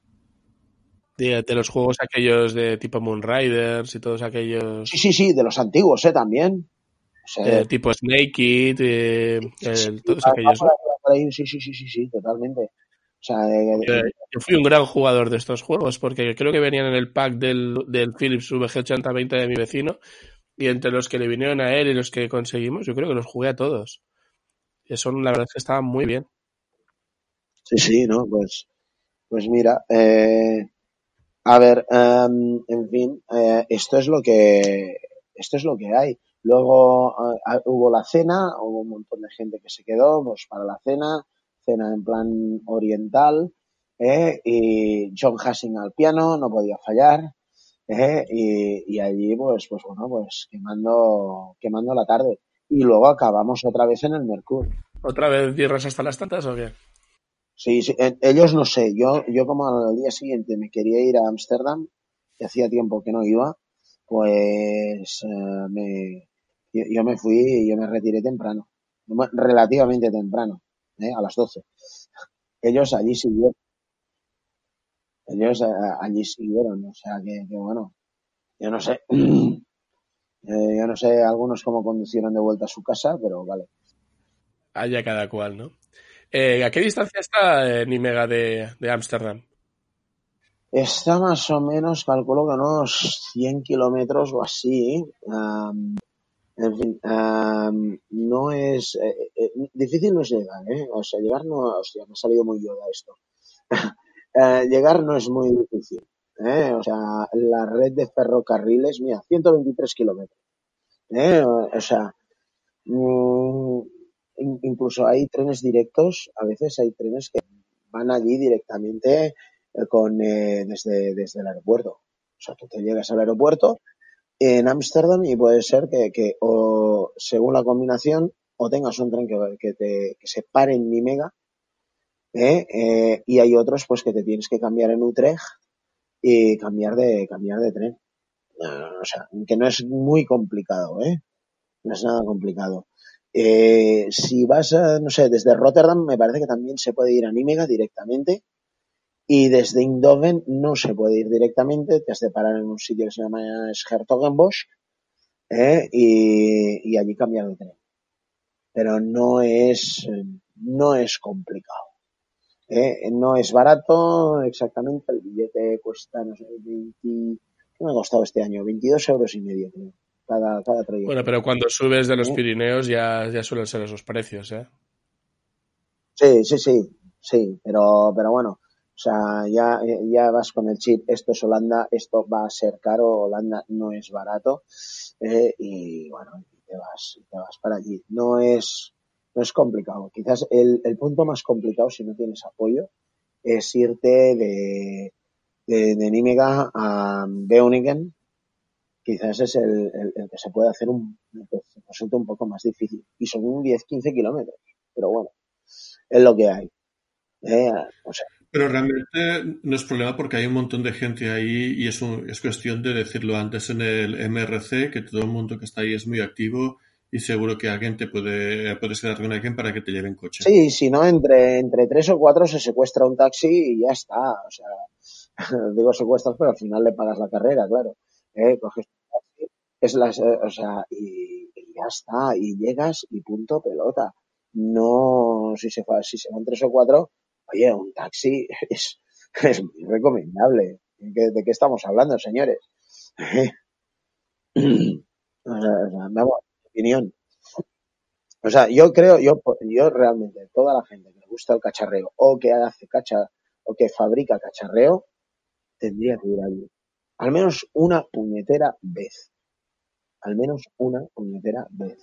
De, de, los juegos aquellos de tipo Moonriders y todos aquellos. Sí, sí, sí, de los antiguos, ¿eh? También. O sea, eh, tipo Snake It, eh, el, todos aquellos. sí, sí, sí, sí, sí, totalmente. O sea, de, yo, yo, fui un gran jugador de estos juegos porque creo que venían en el pack del, del Philips VG8020 de mi vecino y entre los que le vinieron a él y los que conseguimos, yo creo que los jugué a todos. Y eso, la verdad es que estaban muy bien. Sí, sí, ¿no? Pues, pues mira, eh, a ver, um, en fin, eh, esto es lo que esto es lo que hay. Luego uh, hubo la cena, hubo un montón de gente que se quedó pues, para la cena, cena en plan oriental, eh, y John Hassing al piano, no podía fallar, eh, y, y, allí pues, pues bueno, pues quemando, quemando la tarde. Y luego acabamos otra vez en el Mercur. ¿Otra vez tierras hasta las tantas o qué? Sí, sí, ellos no sé. Yo, yo como al día siguiente me quería ir a Ámsterdam, que hacía tiempo que no iba, pues eh, me, yo, yo, me fui y yo me retiré temprano, relativamente temprano, ¿eh? a las 12. Ellos allí siguieron. Ellos eh, allí siguieron, o sea que, que bueno, yo no sé. *clears throat* Eh, yo no sé algunos cómo conducieron de vuelta a su casa, pero vale. Haya cada cual, ¿no? Eh, ¿A qué distancia está eh, Nimega de Ámsterdam? Está más o menos, calculo que unos 100 kilómetros o así. Um, en fin, um, no es. Eh, eh, difícil no es llegar, ¿eh? O sea, llegar no. Hostia, me ha salido muy yoda esto. *laughs* eh, llegar no es muy difícil. ¿eh? O sea, la red de ferrocarriles, mira, 123 kilómetros. ¿eh? O sea, mmm, incluso hay trenes directos, a veces hay trenes que van allí directamente con eh, desde, desde el aeropuerto. O sea, tú te llegas al aeropuerto en Ámsterdam y puede ser que, que, o según la combinación o tengas un tren que, que, te, que se pare en Nimega ¿eh? Eh, y hay otros pues que te tienes que cambiar en Utrecht y cambiar de cambiar de tren. o sea, que no es muy complicado, ¿eh? No es nada complicado. Eh, si vas, a, no sé, desde Rotterdam me parece que también se puede ir a Nímega directamente y desde Indoven no se puede ir directamente, te has de parar en un sitio que se llama Schertogenbosch ¿eh? y, y allí cambiar el tren. Pero no es, no es complicado. ¿eh? No es barato, exactamente, el billete cuesta, no sé, 20, ¿qué me ha costado este año? 22 euros y medio, creo, cada, cada trayecto. Bueno, pero cuando subes de los ¿Eh? Pirineos ya, ya suelen ser esos precios, ¿eh? Sí, sí, sí, sí, pero, pero bueno, o sea, ya, ya vas con el chip, esto es Holanda, esto va a ser caro, Holanda no es barato, eh, y bueno, te vas, te vas para allí. No es, no es complicado. Quizás el, el punto más complicado, si no tienes apoyo, es irte de, de, de a Beunigen. Quizás es el, el, el, que se puede hacer un, resulta un poco más difícil. Y son 10-15 kilómetros. Pero bueno, es lo que hay. Eh, o sea, pero realmente no es problema porque hay un montón de gente ahí y es, un, es cuestión de decirlo antes en el MRC, que todo el mundo que está ahí es muy activo y seguro que alguien te puede, puedes quedar con alguien para que te lleve en coche. Sí, si no, entre, entre tres o cuatro se secuestra un taxi y ya está. O sea, *laughs* digo secuestras, pero al final le pagas la carrera, claro. Eh, coges un taxi, es las, eh, o sea, y, y, ya está, y llegas y punto pelota. No, si se, si se van tres o cuatro, oye, un taxi *laughs* es, es muy recomendable. ¿De, ¿De qué estamos hablando, señores? *clears throat* o sea, vamos, opinión. O sea, yo creo, yo, yo realmente, toda la gente que le gusta el cacharreo o que hace cacha o que fabrica cacharreo, tendría que ir allí. Al menos una puñetera vez. Al menos una puñetera vez.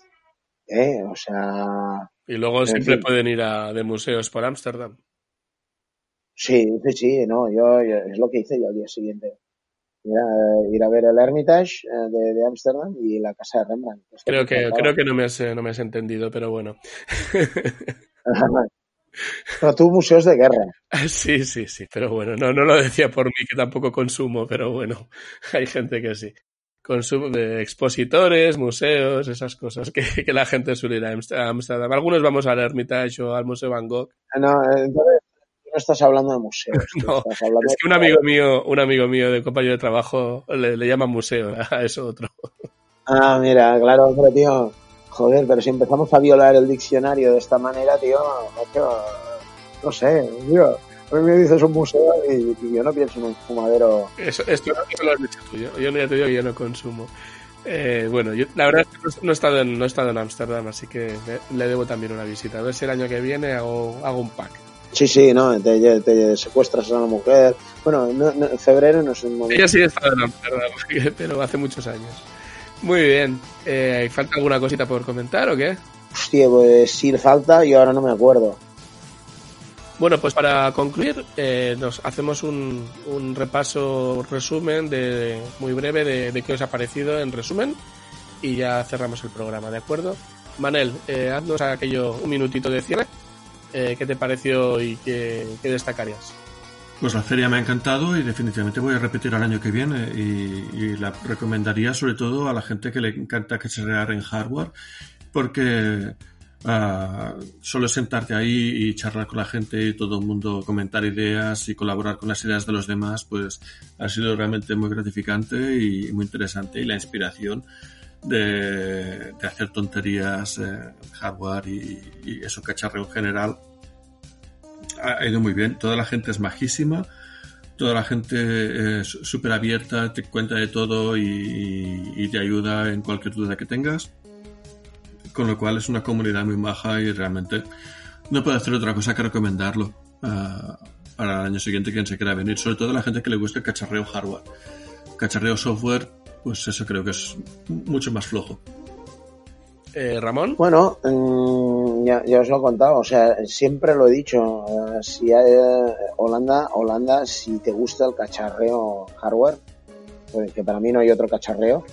¿Eh? O sea. Y luego siempre pueden ir a, de museos por Ámsterdam. Sí, sí, sí, no, yo, yo, es lo que hice yo al día siguiente. Ir a, ir a ver el Hermitage eh, de Ámsterdam y la casa de Rembrandt. Creo que, creo que no me, has, no me has entendido, pero bueno. *laughs* pero tú museos de guerra. *laughs* Sí, sí, sí, pero bueno, no, no lo decía por mí, que tampoco consumo, pero bueno, *laughs* hay gente que sí. Consumo de expositores, museos, esas cosas que, que la gente suele ir a Ámsterdam. Algunos vamos al Hermitage o al Museo Van Gogh. No, entonces no estás hablando de museos. *laughs* No, estás hablando es que un amigo mío, un amigo mío de compañero de trabajo le, le llama museo *laughs* a eso otro. Ah, mira, claro, pero tío, joder, pero si empezamos a violar el diccionario de esta manera, tío, tío no sé, tío. A mí me dices un museo y, y yo no pienso en un fumadero. Eso, esto, eso lo has dicho tú. Yo, yo ya te digo que yo no consumo. Eh, bueno, yo, la verdad es que no he estado en, no he estado en Ámsterdam, así que le, le, debo también una visita. A ver si el año que viene hago, hago un pack. Sí, sí, no, te, te secuestras a una mujer. Bueno, no, febrero no es un momento. Ella sí estado en Amsterdam, pero hace muchos años. Muy bien. Eh, ¿Falta alguna cosita por comentar o qué? Hostia, pues sí falta y ahora no me acuerdo. Bueno, pues para concluir, eh, nos hacemos un, un, repaso, resumen de muy breve de, de, qué os ha parecido en resumen y ya cerramos el programa, ¿de acuerdo? Manel, eh, haznos aquello un minutito de cierre. Eh, ¿Qué te pareció y qué, qué, destacarías? Pues la feria me ha encantado y definitivamente voy a repetir el año que viene y, y la recomendaría sobre todo a la gente que le encanta que se en hardware porque uh, solo sentarte ahí y charlar con la gente y todo el mundo comentar ideas y colaborar con las ideas de los demás pues ha sido realmente muy gratificante y muy interesante y la inspiración de, hacer tonterías, eh, hardware y, eso, cacharreo en general, ha ido muy bien. Toda la gente es majísima, toda la gente es súper abierta, te cuenta de todo y, te ayuda en cualquier duda que tengas. Con lo cual es una comunidad muy maja y realmente no puedo hacer otra cosa que recomendarlo uh, para el año siguiente quien se quiera venir. Sobre todo la gente que le gusta el cacharreo hardware. Cacharreo software pues eso creo que es mucho más flojo. Eh, Ramón. Bueno, mmm, ya, ya, os lo he contado, o sea, siempre lo he dicho, uh, si hay, uh, Holanda, Holanda, si te gusta el cacharreo hardware, pues, que para mí no hay otro cacharreo,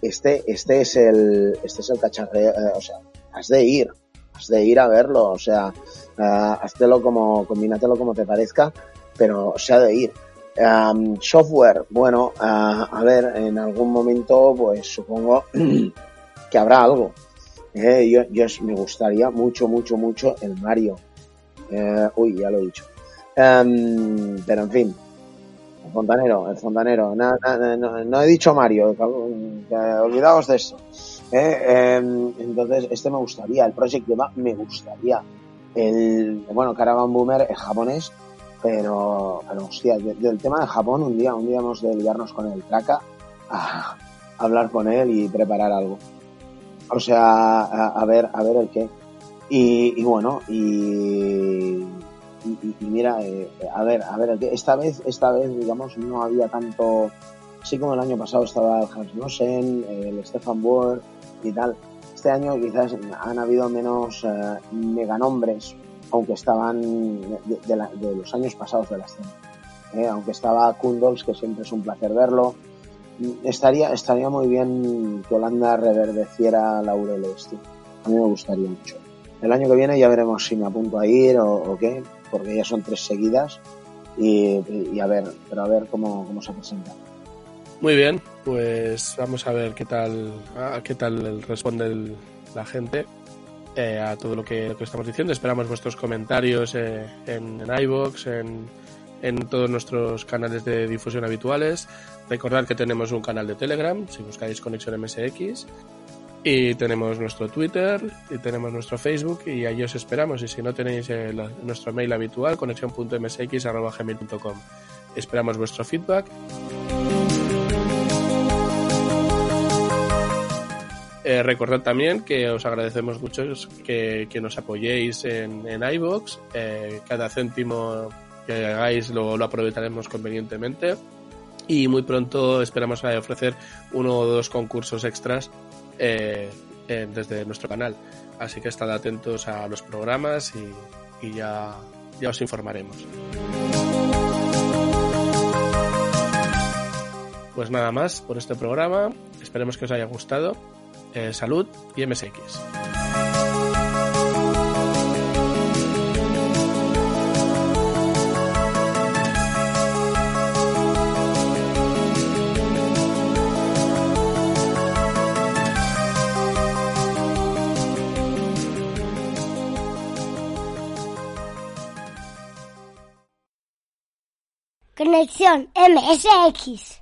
este, este es el, este es el cacharreo, uh, o sea, has de ir, has de ir a verlo, o sea, haztelo como, combínatelo como te parezca, pero se ha de ir. Um, software, bueno, uh, a ver, en algún momento, pues supongo *clears throat* que habrá algo. Eh, yo, yo me gustaría mucho, mucho, mucho el Mario. Eh, uy, ya lo he dicho. Pero en fin, el fontanero, el fontanero. No, he dicho Mario, olvidaos de esto. Eh, em, entonces, este me gustaría, el Project me gustaría. El, bueno, Caravan Boomer es japonés, pero, pero hostia, del tema de Japón, un día, un día hemos de liarnos con el Traka a, *laughs* hablar con él y preparar algo. O sea, a, ver, a ver el qué. Y, bueno, y, y, mira, eh, a ver, a ver, esta vez, esta vez, digamos, no había tanto, así como el año pasado estaba el Hans Nosen, el Stefan Boer y tal. Este año quizás han habido menos eh, meganombres, aunque estaban de, los años pasados de la escena. Eh, aunque estaba Kundols, que siempre es un placer verlo. Estaría, estaría muy bien que Holanda reverdeciera Laurel este. A mí me gustaría mucho. El año que viene ya veremos si me apunto a ir o qué porque ya son tres seguidas y, a ver, pero a ver cómo, cómo se presenta. Muy bien, pues vamos a ver qué tal, qué tal responde la gente eh, a todo lo que, estamos diciendo. Esperamos vuestros comentarios eh, en, en en, en todos nuestros canales de difusión habituales. Recordad que tenemos un canal de Telegram, si buscáis Conexión MSX. Y tenemos nuestro Twitter, y tenemos nuestro Facebook, y ahí os esperamos. Y si no tenéis nuestro mail habitual, conexión.msx.gmail.com. Esperamos vuestro feedback. Eh, recordad también que os agradecemos mucho que, nos apoyéis en, en iVoox. Eh, cada céntimo que hagáis lo, lo aprovecharemos convenientemente. Y muy pronto esperamos ofrecer uno o dos concursos extras eh, desde nuestro canal. Así que estad atentos a los programas y, ya, ya os informaremos. Pues nada más por este programa. Esperemos que os haya gustado. Eh, salud y MSX. Conexión MSX.